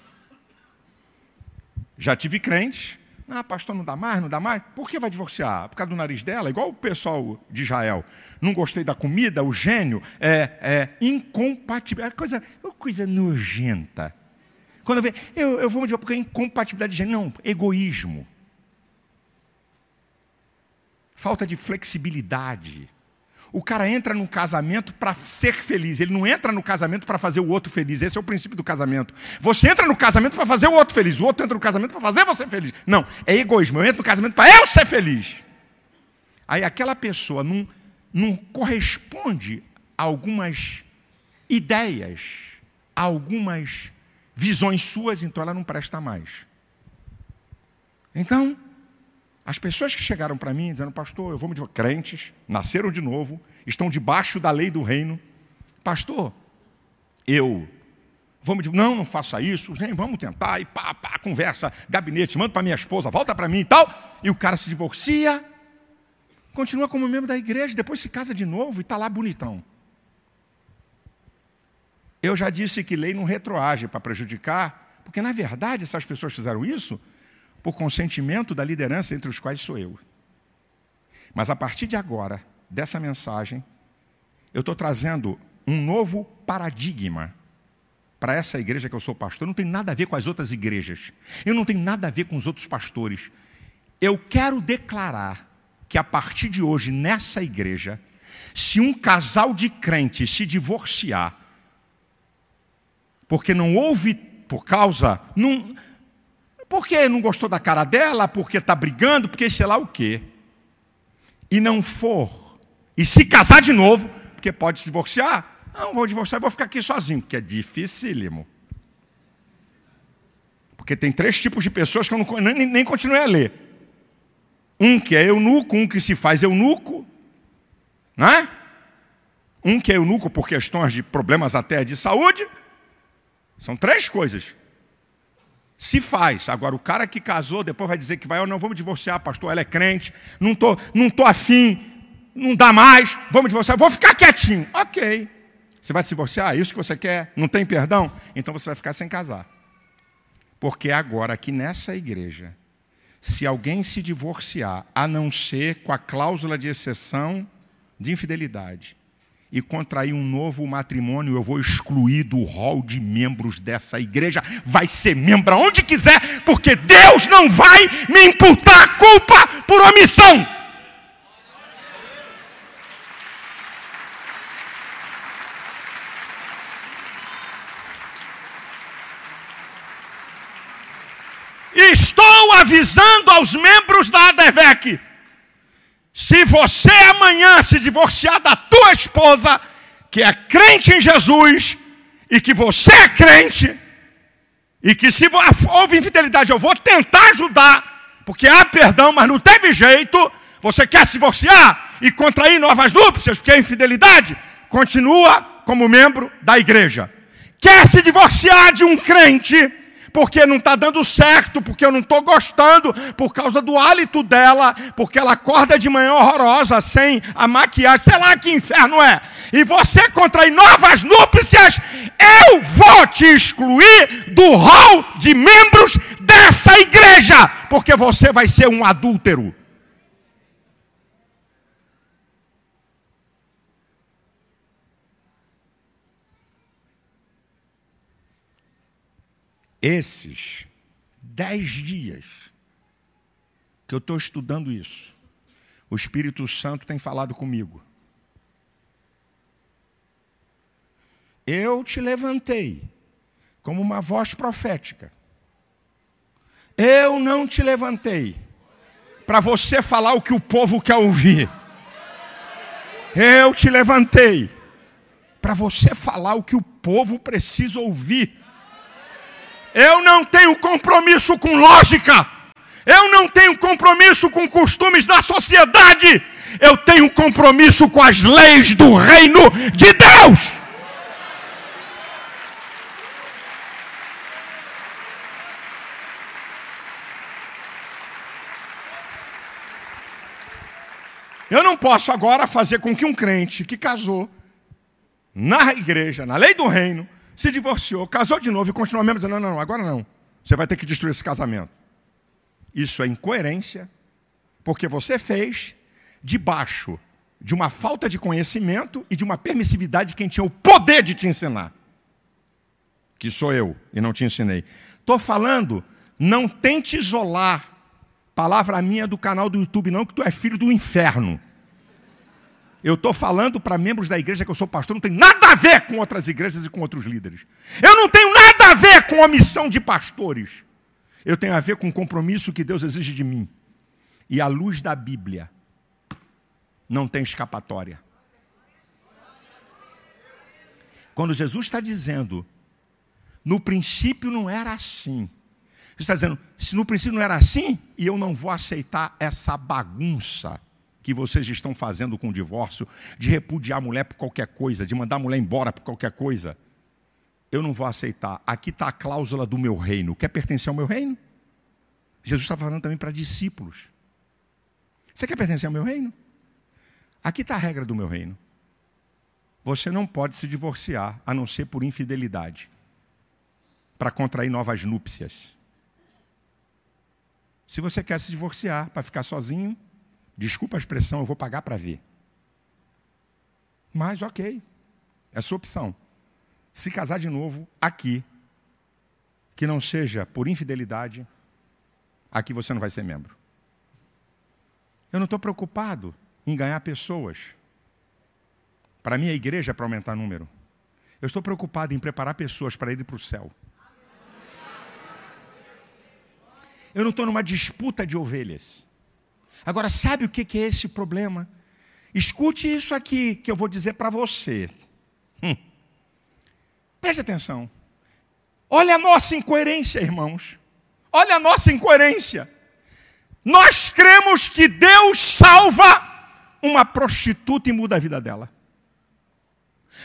[SPEAKER 1] Já tive crente. Ah, pastor, não dá mais, não dá mais. Por que vai divorciar? Por causa do nariz dela? Igual o pessoal de Israel. Não gostei da comida, o gênio é, é incompatível. É coisa, é coisa nojenta. Quando eu, vejo, eu, eu vou me dizer, porque é incompatibilidade de gênero. Não, egoísmo. falta de flexibilidade. O cara entra num casamento para ser feliz, ele não entra no casamento para fazer o outro feliz. Esse é o princípio do casamento. Você entra no casamento para fazer o outro feliz, o outro entra no casamento para fazer você feliz. Não, é egoísmo. Eu entro no casamento para eu ser feliz. Aí aquela pessoa não, não corresponde a algumas ideias, a algumas visões suas, então ela não presta mais. Então, as pessoas que chegaram para mim dizendo, pastor, eu vou me divorciar, crentes, nasceram de novo, estão debaixo da lei do reino. Pastor, eu vou me não, não faça isso, vamos tentar, e pá, pá, conversa, gabinete, manda para minha esposa, volta para mim e tal. E o cara se divorcia, continua como membro da igreja, depois se casa de novo e está lá bonitão. Eu já disse que lei não retroage para prejudicar, porque na verdade essas pessoas fizeram isso por consentimento da liderança entre os quais sou eu. Mas a partir de agora, dessa mensagem, eu estou trazendo um novo paradigma para essa igreja que eu sou pastor. Não tem nada a ver com as outras igrejas. Eu não tenho nada a ver com os outros pastores. Eu quero declarar que a partir de hoje, nessa igreja, se um casal de crentes se divorciar, porque não houve, por causa, não, porque não gostou da cara dela, porque está brigando, porque sei lá o quê, e não for, e se casar de novo, porque pode se divorciar, não vou divorciar, vou ficar aqui sozinho, que é dificílimo. Porque tem três tipos de pessoas que eu não, nem, nem continuei a ler. Um que é eunuco, um que se faz eunuco, né? Um que é eunuco por questões de problemas até de saúde. São três coisas. Se faz. Agora, o cara que casou, depois vai dizer que vai, eu não, me divorciar, pastor, ela é crente, não estou não tô afim, não dá mais, vamos divorciar, vou ficar quietinho. Ok. Você vai se divorciar? É isso que você quer? Não tem perdão? Então você vai ficar sem casar. Porque agora, aqui nessa igreja, se alguém se divorciar, a não ser com a cláusula de exceção de infidelidade, e contrair um novo matrimônio, eu vou excluir do rol de membros dessa igreja. Vai ser membro aonde quiser, porque Deus não vai me imputar culpa por omissão. Estou avisando aos membros da ADVEC. Se você amanhã se divorciar da tua esposa, que é crente em Jesus, e que você é crente, e que se houve infidelidade, eu vou tentar ajudar, porque há perdão, mas não teve jeito. Você quer se divorciar e contrair novas núpcias, porque é infidelidade? Continua como membro da igreja. Quer se divorciar de um crente? Porque não está dando certo, porque eu não estou gostando, por causa do hálito dela, porque ela acorda de manhã horrorosa, sem a maquiagem, sei lá que inferno é. E você contrai novas núpcias, eu vou te excluir do rol de membros dessa igreja, porque você vai ser um adúltero. Esses dez dias que eu estou estudando isso, o Espírito Santo tem falado comigo. Eu te levantei como uma voz profética. Eu não te levantei para você falar o que o povo quer ouvir. Eu te levantei para você falar o que o povo precisa ouvir. Eu não tenho compromisso com lógica. Eu não tenho compromisso com costumes da sociedade. Eu tenho compromisso com as leis do reino de Deus. Eu não posso agora fazer com que um crente que casou na igreja, na lei do reino, se divorciou, casou de novo e continuou mesmo dizendo: não, não, não, agora não. Você vai ter que destruir esse casamento. Isso é incoerência, porque você fez debaixo de uma falta de conhecimento e de uma permissividade de quem tinha o poder de te ensinar. Que sou eu e não te ensinei. Estou falando, não tente isolar Palavra minha do canal do YouTube, não, que tu é filho do inferno. Eu estou falando para membros da igreja que eu sou pastor, não tem nada a ver com outras igrejas e com outros líderes. Eu não tenho nada a ver com a missão de pastores. Eu tenho a ver com o compromisso que Deus exige de mim. E a luz da Bíblia não tem escapatória. Quando Jesus está dizendo, no princípio não era assim. Ele está dizendo, se no princípio não era assim, e eu não vou aceitar essa bagunça que vocês estão fazendo com o divórcio, de repudiar a mulher por qualquer coisa, de mandar a mulher embora por qualquer coisa. Eu não vou aceitar. Aqui está a cláusula do meu reino. Quer pertencer ao meu reino? Jesus está falando também para discípulos. Você quer pertencer ao meu reino? Aqui está a regra do meu reino. Você não pode se divorciar, a não ser por infidelidade, para contrair novas núpcias. Se você quer se divorciar para ficar sozinho, Desculpa a expressão, eu vou pagar para ver. Mas ok, é sua opção. Se casar de novo aqui, que não seja por infidelidade, aqui você não vai ser membro. Eu não estou preocupado em ganhar pessoas. Para mim, a igreja é para aumentar número. Eu estou preocupado em preparar pessoas para ir para o céu. Eu não estou numa disputa de ovelhas. Agora, sabe o que é esse problema? Escute isso aqui que eu vou dizer para você. Hum. Preste atenção. Olha a nossa incoerência, irmãos. Olha a nossa incoerência. Nós cremos que Deus salva uma prostituta e muda a vida dela.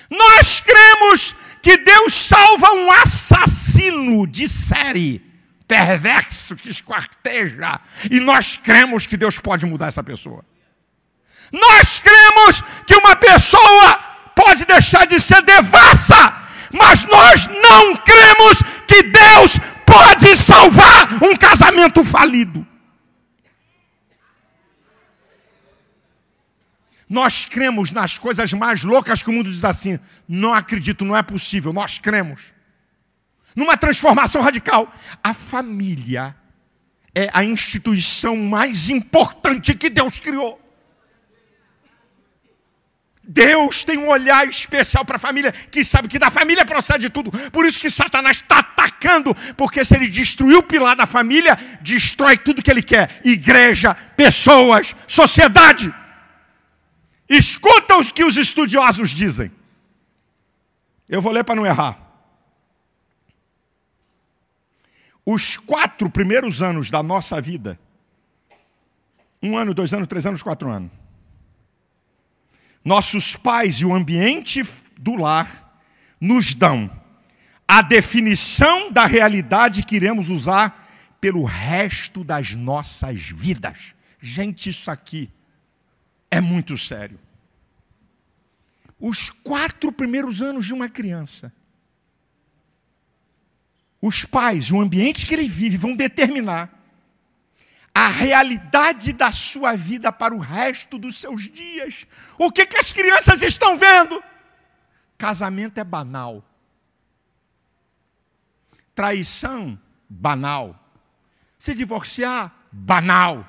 [SPEAKER 1] Nós cremos que Deus salva um assassino de série perverso que esquarteja, e nós cremos que Deus pode mudar essa pessoa. Nós cremos que uma pessoa pode deixar de ser devassa, mas nós não cremos que Deus pode salvar um casamento falido. Nós cremos nas coisas mais loucas que o mundo diz assim: não acredito, não é possível. Nós cremos numa transformação radical. A família é a instituição mais importante que Deus criou. Deus tem um olhar especial para a família, que sabe que da família procede tudo. Por isso que Satanás está atacando, porque se ele destruir o pilar da família, destrói tudo que ele quer: igreja, pessoas, sociedade. Escuta o que os estudiosos dizem. Eu vou ler para não errar. Os quatro primeiros anos da nossa vida, um ano, dois anos, três anos, quatro anos, nossos pais e o ambiente do lar nos dão a definição da realidade que iremos usar pelo resto das nossas vidas. Gente, isso aqui é muito sério. Os quatro primeiros anos de uma criança os pais, o ambiente que ele vive, vão determinar a realidade da sua vida para o resto dos seus dias. O que, que as crianças estão vendo? Casamento é banal. Traição, banal. Se divorciar, banal.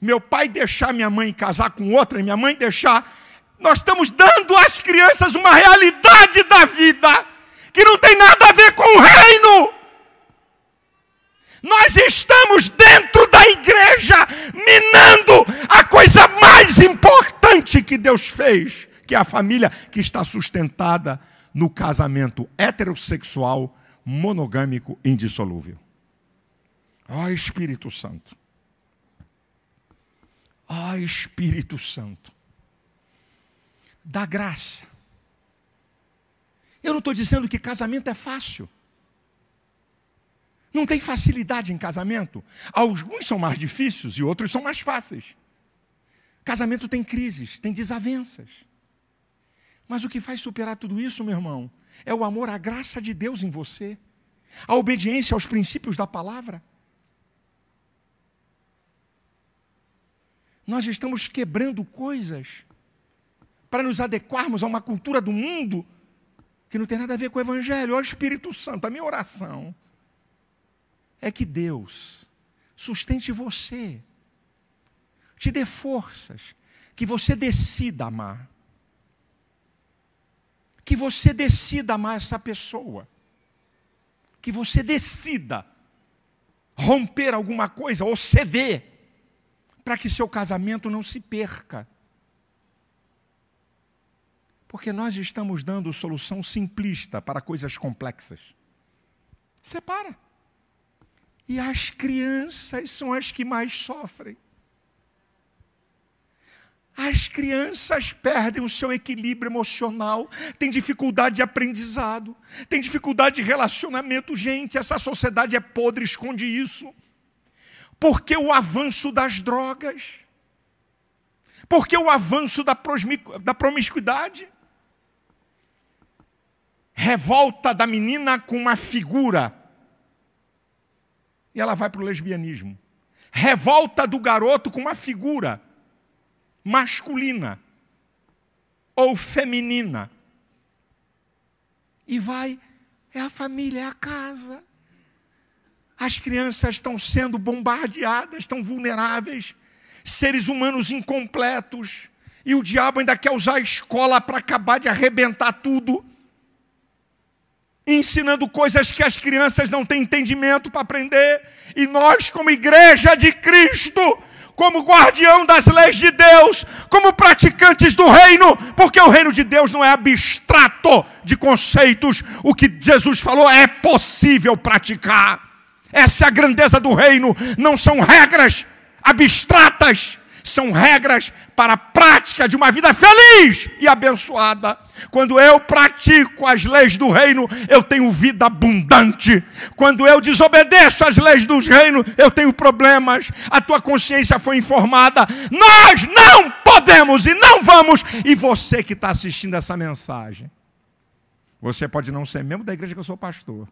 [SPEAKER 1] Meu pai deixar minha mãe casar com outra e minha mãe deixar. Nós estamos dando às crianças uma realidade da vida que não tem nada a ver com o reino. Nós estamos dentro da igreja, minando a coisa mais importante que Deus fez, que é a família que está sustentada no casamento heterossexual, monogâmico, indissolúvel. Ó oh, Espírito Santo. Ó oh, Espírito Santo. Dá graça eu não estou dizendo que casamento é fácil. Não tem facilidade em casamento. Alguns são mais difíceis e outros são mais fáceis. Casamento tem crises, tem desavenças. Mas o que faz superar tudo isso, meu irmão, é o amor à graça de Deus em você, a obediência aos princípios da palavra. Nós estamos quebrando coisas para nos adequarmos a uma cultura do mundo que não tem nada a ver com o Evangelho. Olha o Espírito Santo, a minha oração é que Deus sustente você, te dê forças, que você decida amar. Que você decida amar essa pessoa. Que você decida romper alguma coisa ou ceder para que seu casamento não se perca. Porque nós estamos dando solução simplista para coisas complexas. Separa. E as crianças são as que mais sofrem. As crianças perdem o seu equilíbrio emocional, têm dificuldade de aprendizado, têm dificuldade de relacionamento. Gente, essa sociedade é podre, esconde isso. Porque o avanço das drogas, porque o avanço da, da promiscuidade, revolta da menina com uma figura, e ela vai para o lesbianismo. Revolta do garoto com uma figura masculina ou feminina. E vai, é a família, é a casa. As crianças estão sendo bombardeadas, estão vulneráveis, seres humanos incompletos, e o diabo ainda quer usar a escola para acabar de arrebentar tudo, ensinando coisas que as crianças não têm entendimento para aprender, e nós, como igreja de Cristo, como guardião das leis de Deus, como praticantes do reino, porque o reino de Deus não é abstrato de conceitos, o que Jesus falou é possível praticar. Essa é a grandeza do reino, não são regras abstratas, são regras para a prática de uma vida feliz e abençoada. Quando eu pratico as leis do reino, eu tenho vida abundante. Quando eu desobedeço as leis do reino, eu tenho problemas. A tua consciência foi informada. Nós não podemos e não vamos. E você que está assistindo essa mensagem, você pode não ser membro da igreja que eu sou pastor,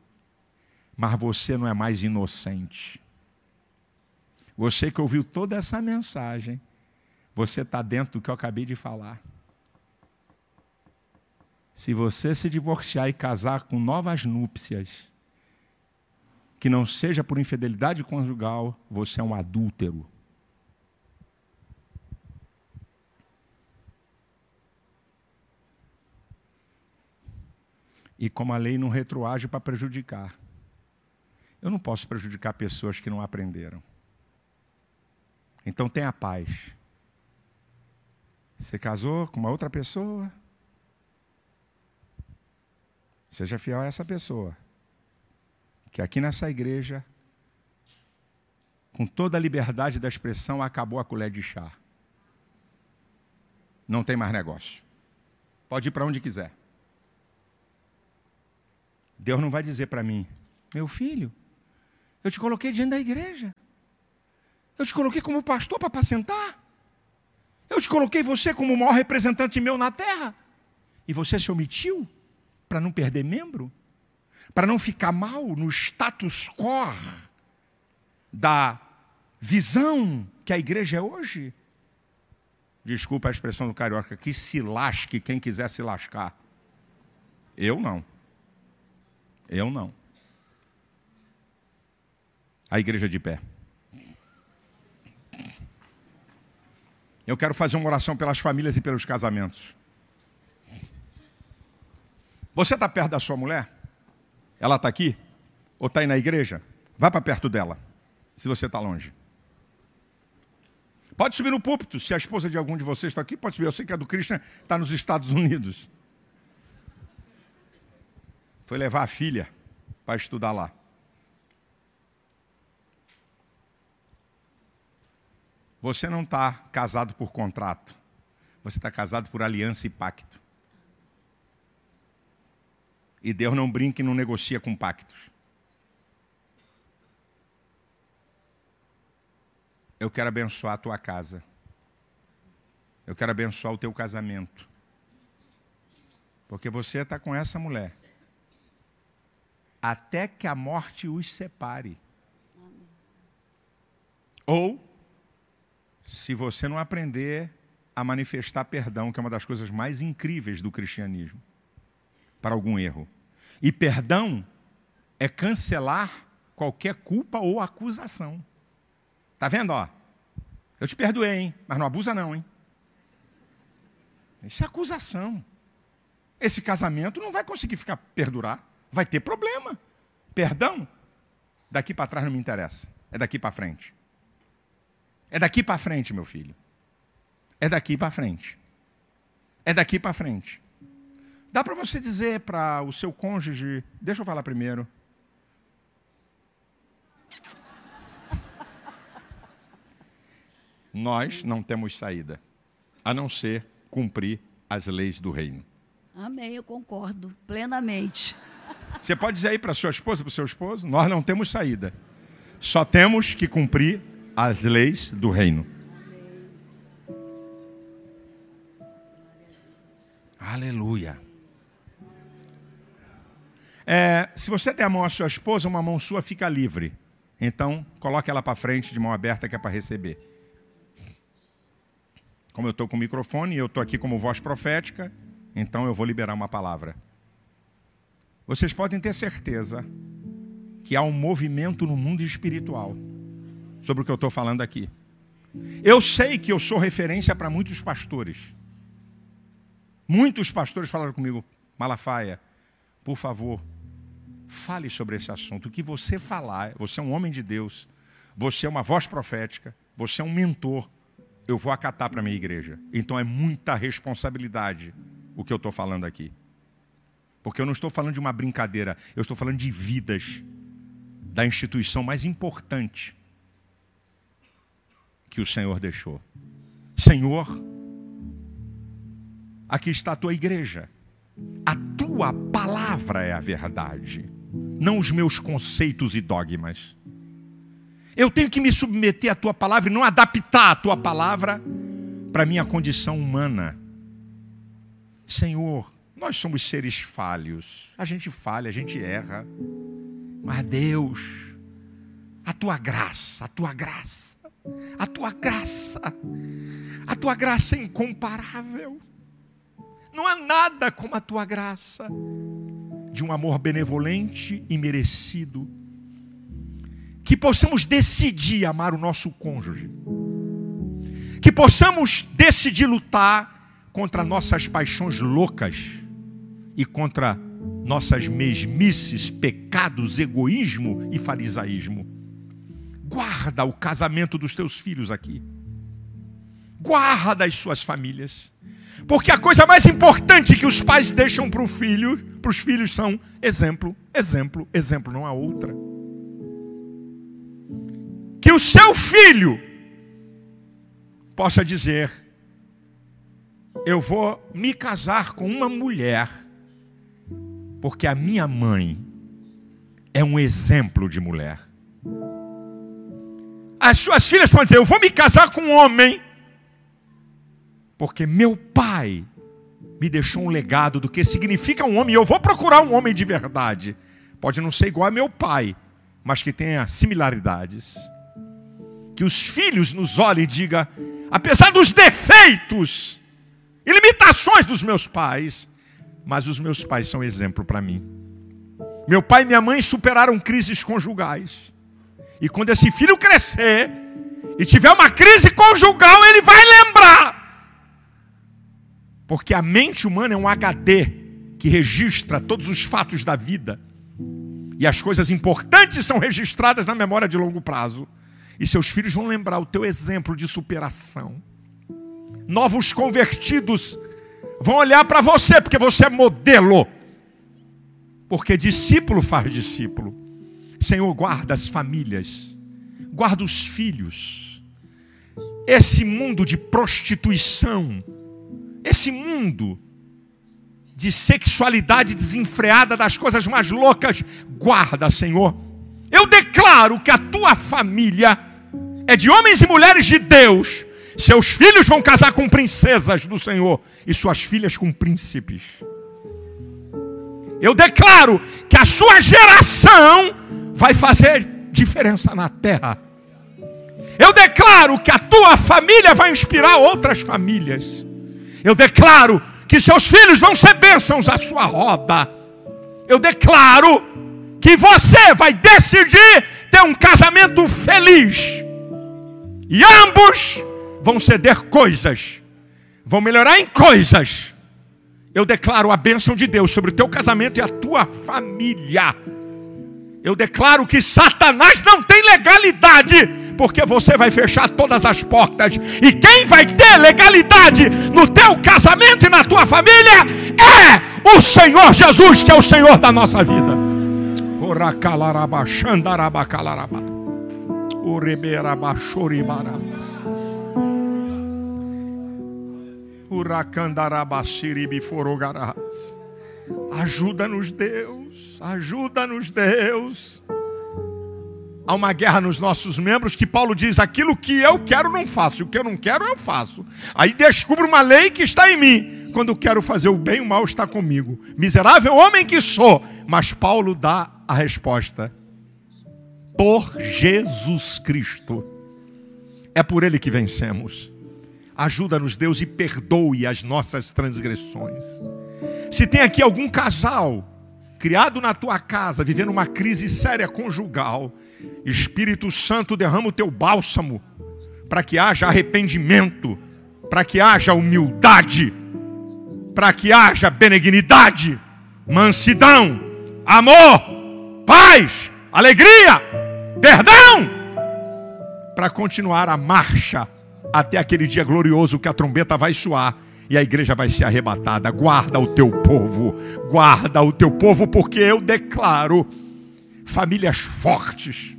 [SPEAKER 1] mas você não é mais inocente. Você que ouviu toda essa mensagem, você está dentro do que eu acabei de falar. Se você se divorciar e casar com novas núpcias, que não seja por infidelidade conjugal, você é um adúltero. E como a lei não retroage para prejudicar. Eu não posso prejudicar pessoas que não aprenderam. Então tenha paz. Você casou com uma outra pessoa? Seja fiel a essa pessoa. Que aqui nessa igreja, com toda a liberdade da expressão, acabou a colher de chá. Não tem mais negócio. Pode ir para onde quiser. Deus não vai dizer para mim, meu filho, eu te coloquei diante da igreja. Eu te coloquei como pastor para apacentar. Eu te coloquei você como o maior representante meu na terra. E você se omitiu para não perder membro, para não ficar mal no status quo da visão que a igreja é hoje. Desculpa a expressão do carioca, que se lasque quem quiser se lascar. Eu não. Eu não. A igreja de pé. Eu quero fazer uma oração pelas famílias e pelos casamentos. Você está perto da sua mulher? Ela está aqui? Ou está aí na igreja? Vá para perto dela, se você está longe. Pode subir no púlpito, se a esposa de algum de vocês está aqui, pode subir. Eu sei que a do Christian está nos Estados Unidos. Foi levar a filha para estudar lá. Você não está casado por contrato, você está casado por aliança e pacto. E Deus não brinca e não negocia com pactos. Eu quero abençoar a tua casa. Eu quero abençoar o teu casamento. Porque você está com essa mulher. Até que a morte os separe. Ou, se você não aprender a manifestar perdão, que é uma das coisas mais incríveis do cristianismo, para algum erro. E perdão é cancelar qualquer culpa ou acusação. Tá vendo, ó? Eu te perdoei, hein? Mas não abusa não, hein? Isso é acusação. Esse casamento não vai conseguir ficar perdurar. Vai ter problema. Perdão, daqui para trás não me interessa. É daqui para frente. É daqui para frente, meu filho. É daqui para frente. É daqui para frente. Dá para você dizer para o seu cônjuge, deixa eu falar primeiro. Nós não temos saída, a não ser cumprir as leis do reino.
[SPEAKER 2] Amém, eu concordo plenamente.
[SPEAKER 1] Você pode dizer aí para sua esposa, para o seu esposo, nós não temos saída. Só temos que cumprir as leis do reino. Aleluia. É, se você der a mão à sua esposa, uma mão sua fica livre. Então, coloque ela para frente de mão aberta que é para receber. Como eu estou com o microfone e eu estou aqui como voz profética, então eu vou liberar uma palavra. Vocês podem ter certeza que há um movimento no mundo espiritual sobre o que eu estou falando aqui. Eu sei que eu sou referência para muitos pastores. Muitos pastores falaram comigo, Malafaia, por favor, fale sobre esse assunto. O que você falar, você é um homem de Deus, você é uma voz profética, você é um mentor, eu vou acatar para a minha igreja. Então é muita responsabilidade o que eu estou falando aqui. Porque eu não estou falando de uma brincadeira, eu estou falando de vidas da instituição mais importante que o Senhor deixou. Senhor, aqui está a tua igreja. A tua palavra é a verdade, não os meus conceitos e dogmas. Eu tenho que me submeter à tua palavra e não adaptar a tua palavra para a minha condição humana. Senhor, nós somos seres falhos. A gente falha, a gente erra. Mas Deus, a tua graça, a tua graça, a tua graça, a tua graça é incomparável. Não há nada como a tua graça de um amor benevolente e merecido. Que possamos decidir amar o nosso cônjuge. Que possamos decidir lutar contra nossas paixões loucas e contra nossas mesmices, pecados, egoísmo e farisaísmo. Guarda o casamento dos teus filhos aqui. Guarda as suas famílias. Porque a coisa mais importante que os pais deixam para, filho, os filhos são exemplo, exemplo, exemplo, não há outra. Que o seu filho possa dizer: eu vou me casar com uma mulher, porque a minha mãe é um exemplo de mulher. As suas filhas podem dizer: Eu vou me casar com um homem, porque meu pai me deixou um legado do que significa um homem, e eu vou procurar um homem de verdade. Pode não ser igual a meu pai, mas que tenha similaridades. Que os filhos nos olhem e digam: apesar dos defeitos, e limitações dos meus pais, mas os meus pais são exemplo para mim. Meu pai e minha mãe superaram crises conjugais. E quando esse filho crescer e tiver uma crise conjugal, ele vai lembrar. Porque a mente humana é um HD que registra todos os fatos da vida. E as coisas importantes são registradas na memória de longo prazo. E seus filhos vão lembrar o teu exemplo de superação novos convertidos vão olhar para você, porque você é modelo. Porque discípulo faz discípulo. Senhor, guarda as famílias, guarda os filhos. Esse mundo de prostituição, esse mundo de sexualidade desenfreada, das coisas mais loucas, guarda, Senhor. Eu declaro que a tua família é de homens e mulheres de Deus, seus filhos vão casar com princesas do Senhor e suas filhas com príncipes. Eu declaro que a sua geração vai fazer diferença na terra. Eu declaro que a tua família vai inspirar outras famílias. Eu declaro que seus filhos vão ser bênçãos à sua roda. Eu declaro que você vai decidir ter um casamento feliz E ambos vão ceder coisas, vão melhorar em coisas. Eu declaro a bênção de Deus sobre o teu casamento e a tua família. Eu declaro que Satanás não tem legalidade, porque você vai fechar todas as portas. E quem vai ter legalidade no teu casamento e na tua família é o Senhor Jesus, que é o Senhor da nossa vida. Ajuda-nos, Deus. Ajuda-nos, Deus. Há uma guerra nos nossos membros que Paulo diz: aquilo que eu quero não faço, o que eu não quero eu faço. Aí descubro uma lei que está em mim. Quando quero fazer o bem, o mal está comigo. Miserável homem que sou. Mas Paulo dá a resposta: por Jesus Cristo. É por Ele que vencemos. Ajuda-nos, Deus, e perdoe as nossas transgressões. Se tem aqui algum casal criado na tua casa, vivendo uma crise séria conjugal, Espírito Santo derrama o teu bálsamo para que haja arrependimento, para que haja humildade, para que haja benignidade, mansidão, amor, paz, alegria, perdão, para continuar a marcha até aquele dia glorioso que a trombeta vai soar e a igreja vai ser arrebatada. Guarda o teu povo, guarda o teu povo, porque eu declaro famílias fortes,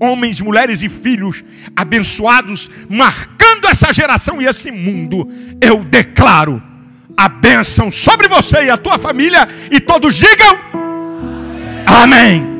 [SPEAKER 1] homens, mulheres e filhos abençoados, marcando essa geração e esse mundo. Eu declaro a bênção sobre você e a tua família, e todos digam: Amém.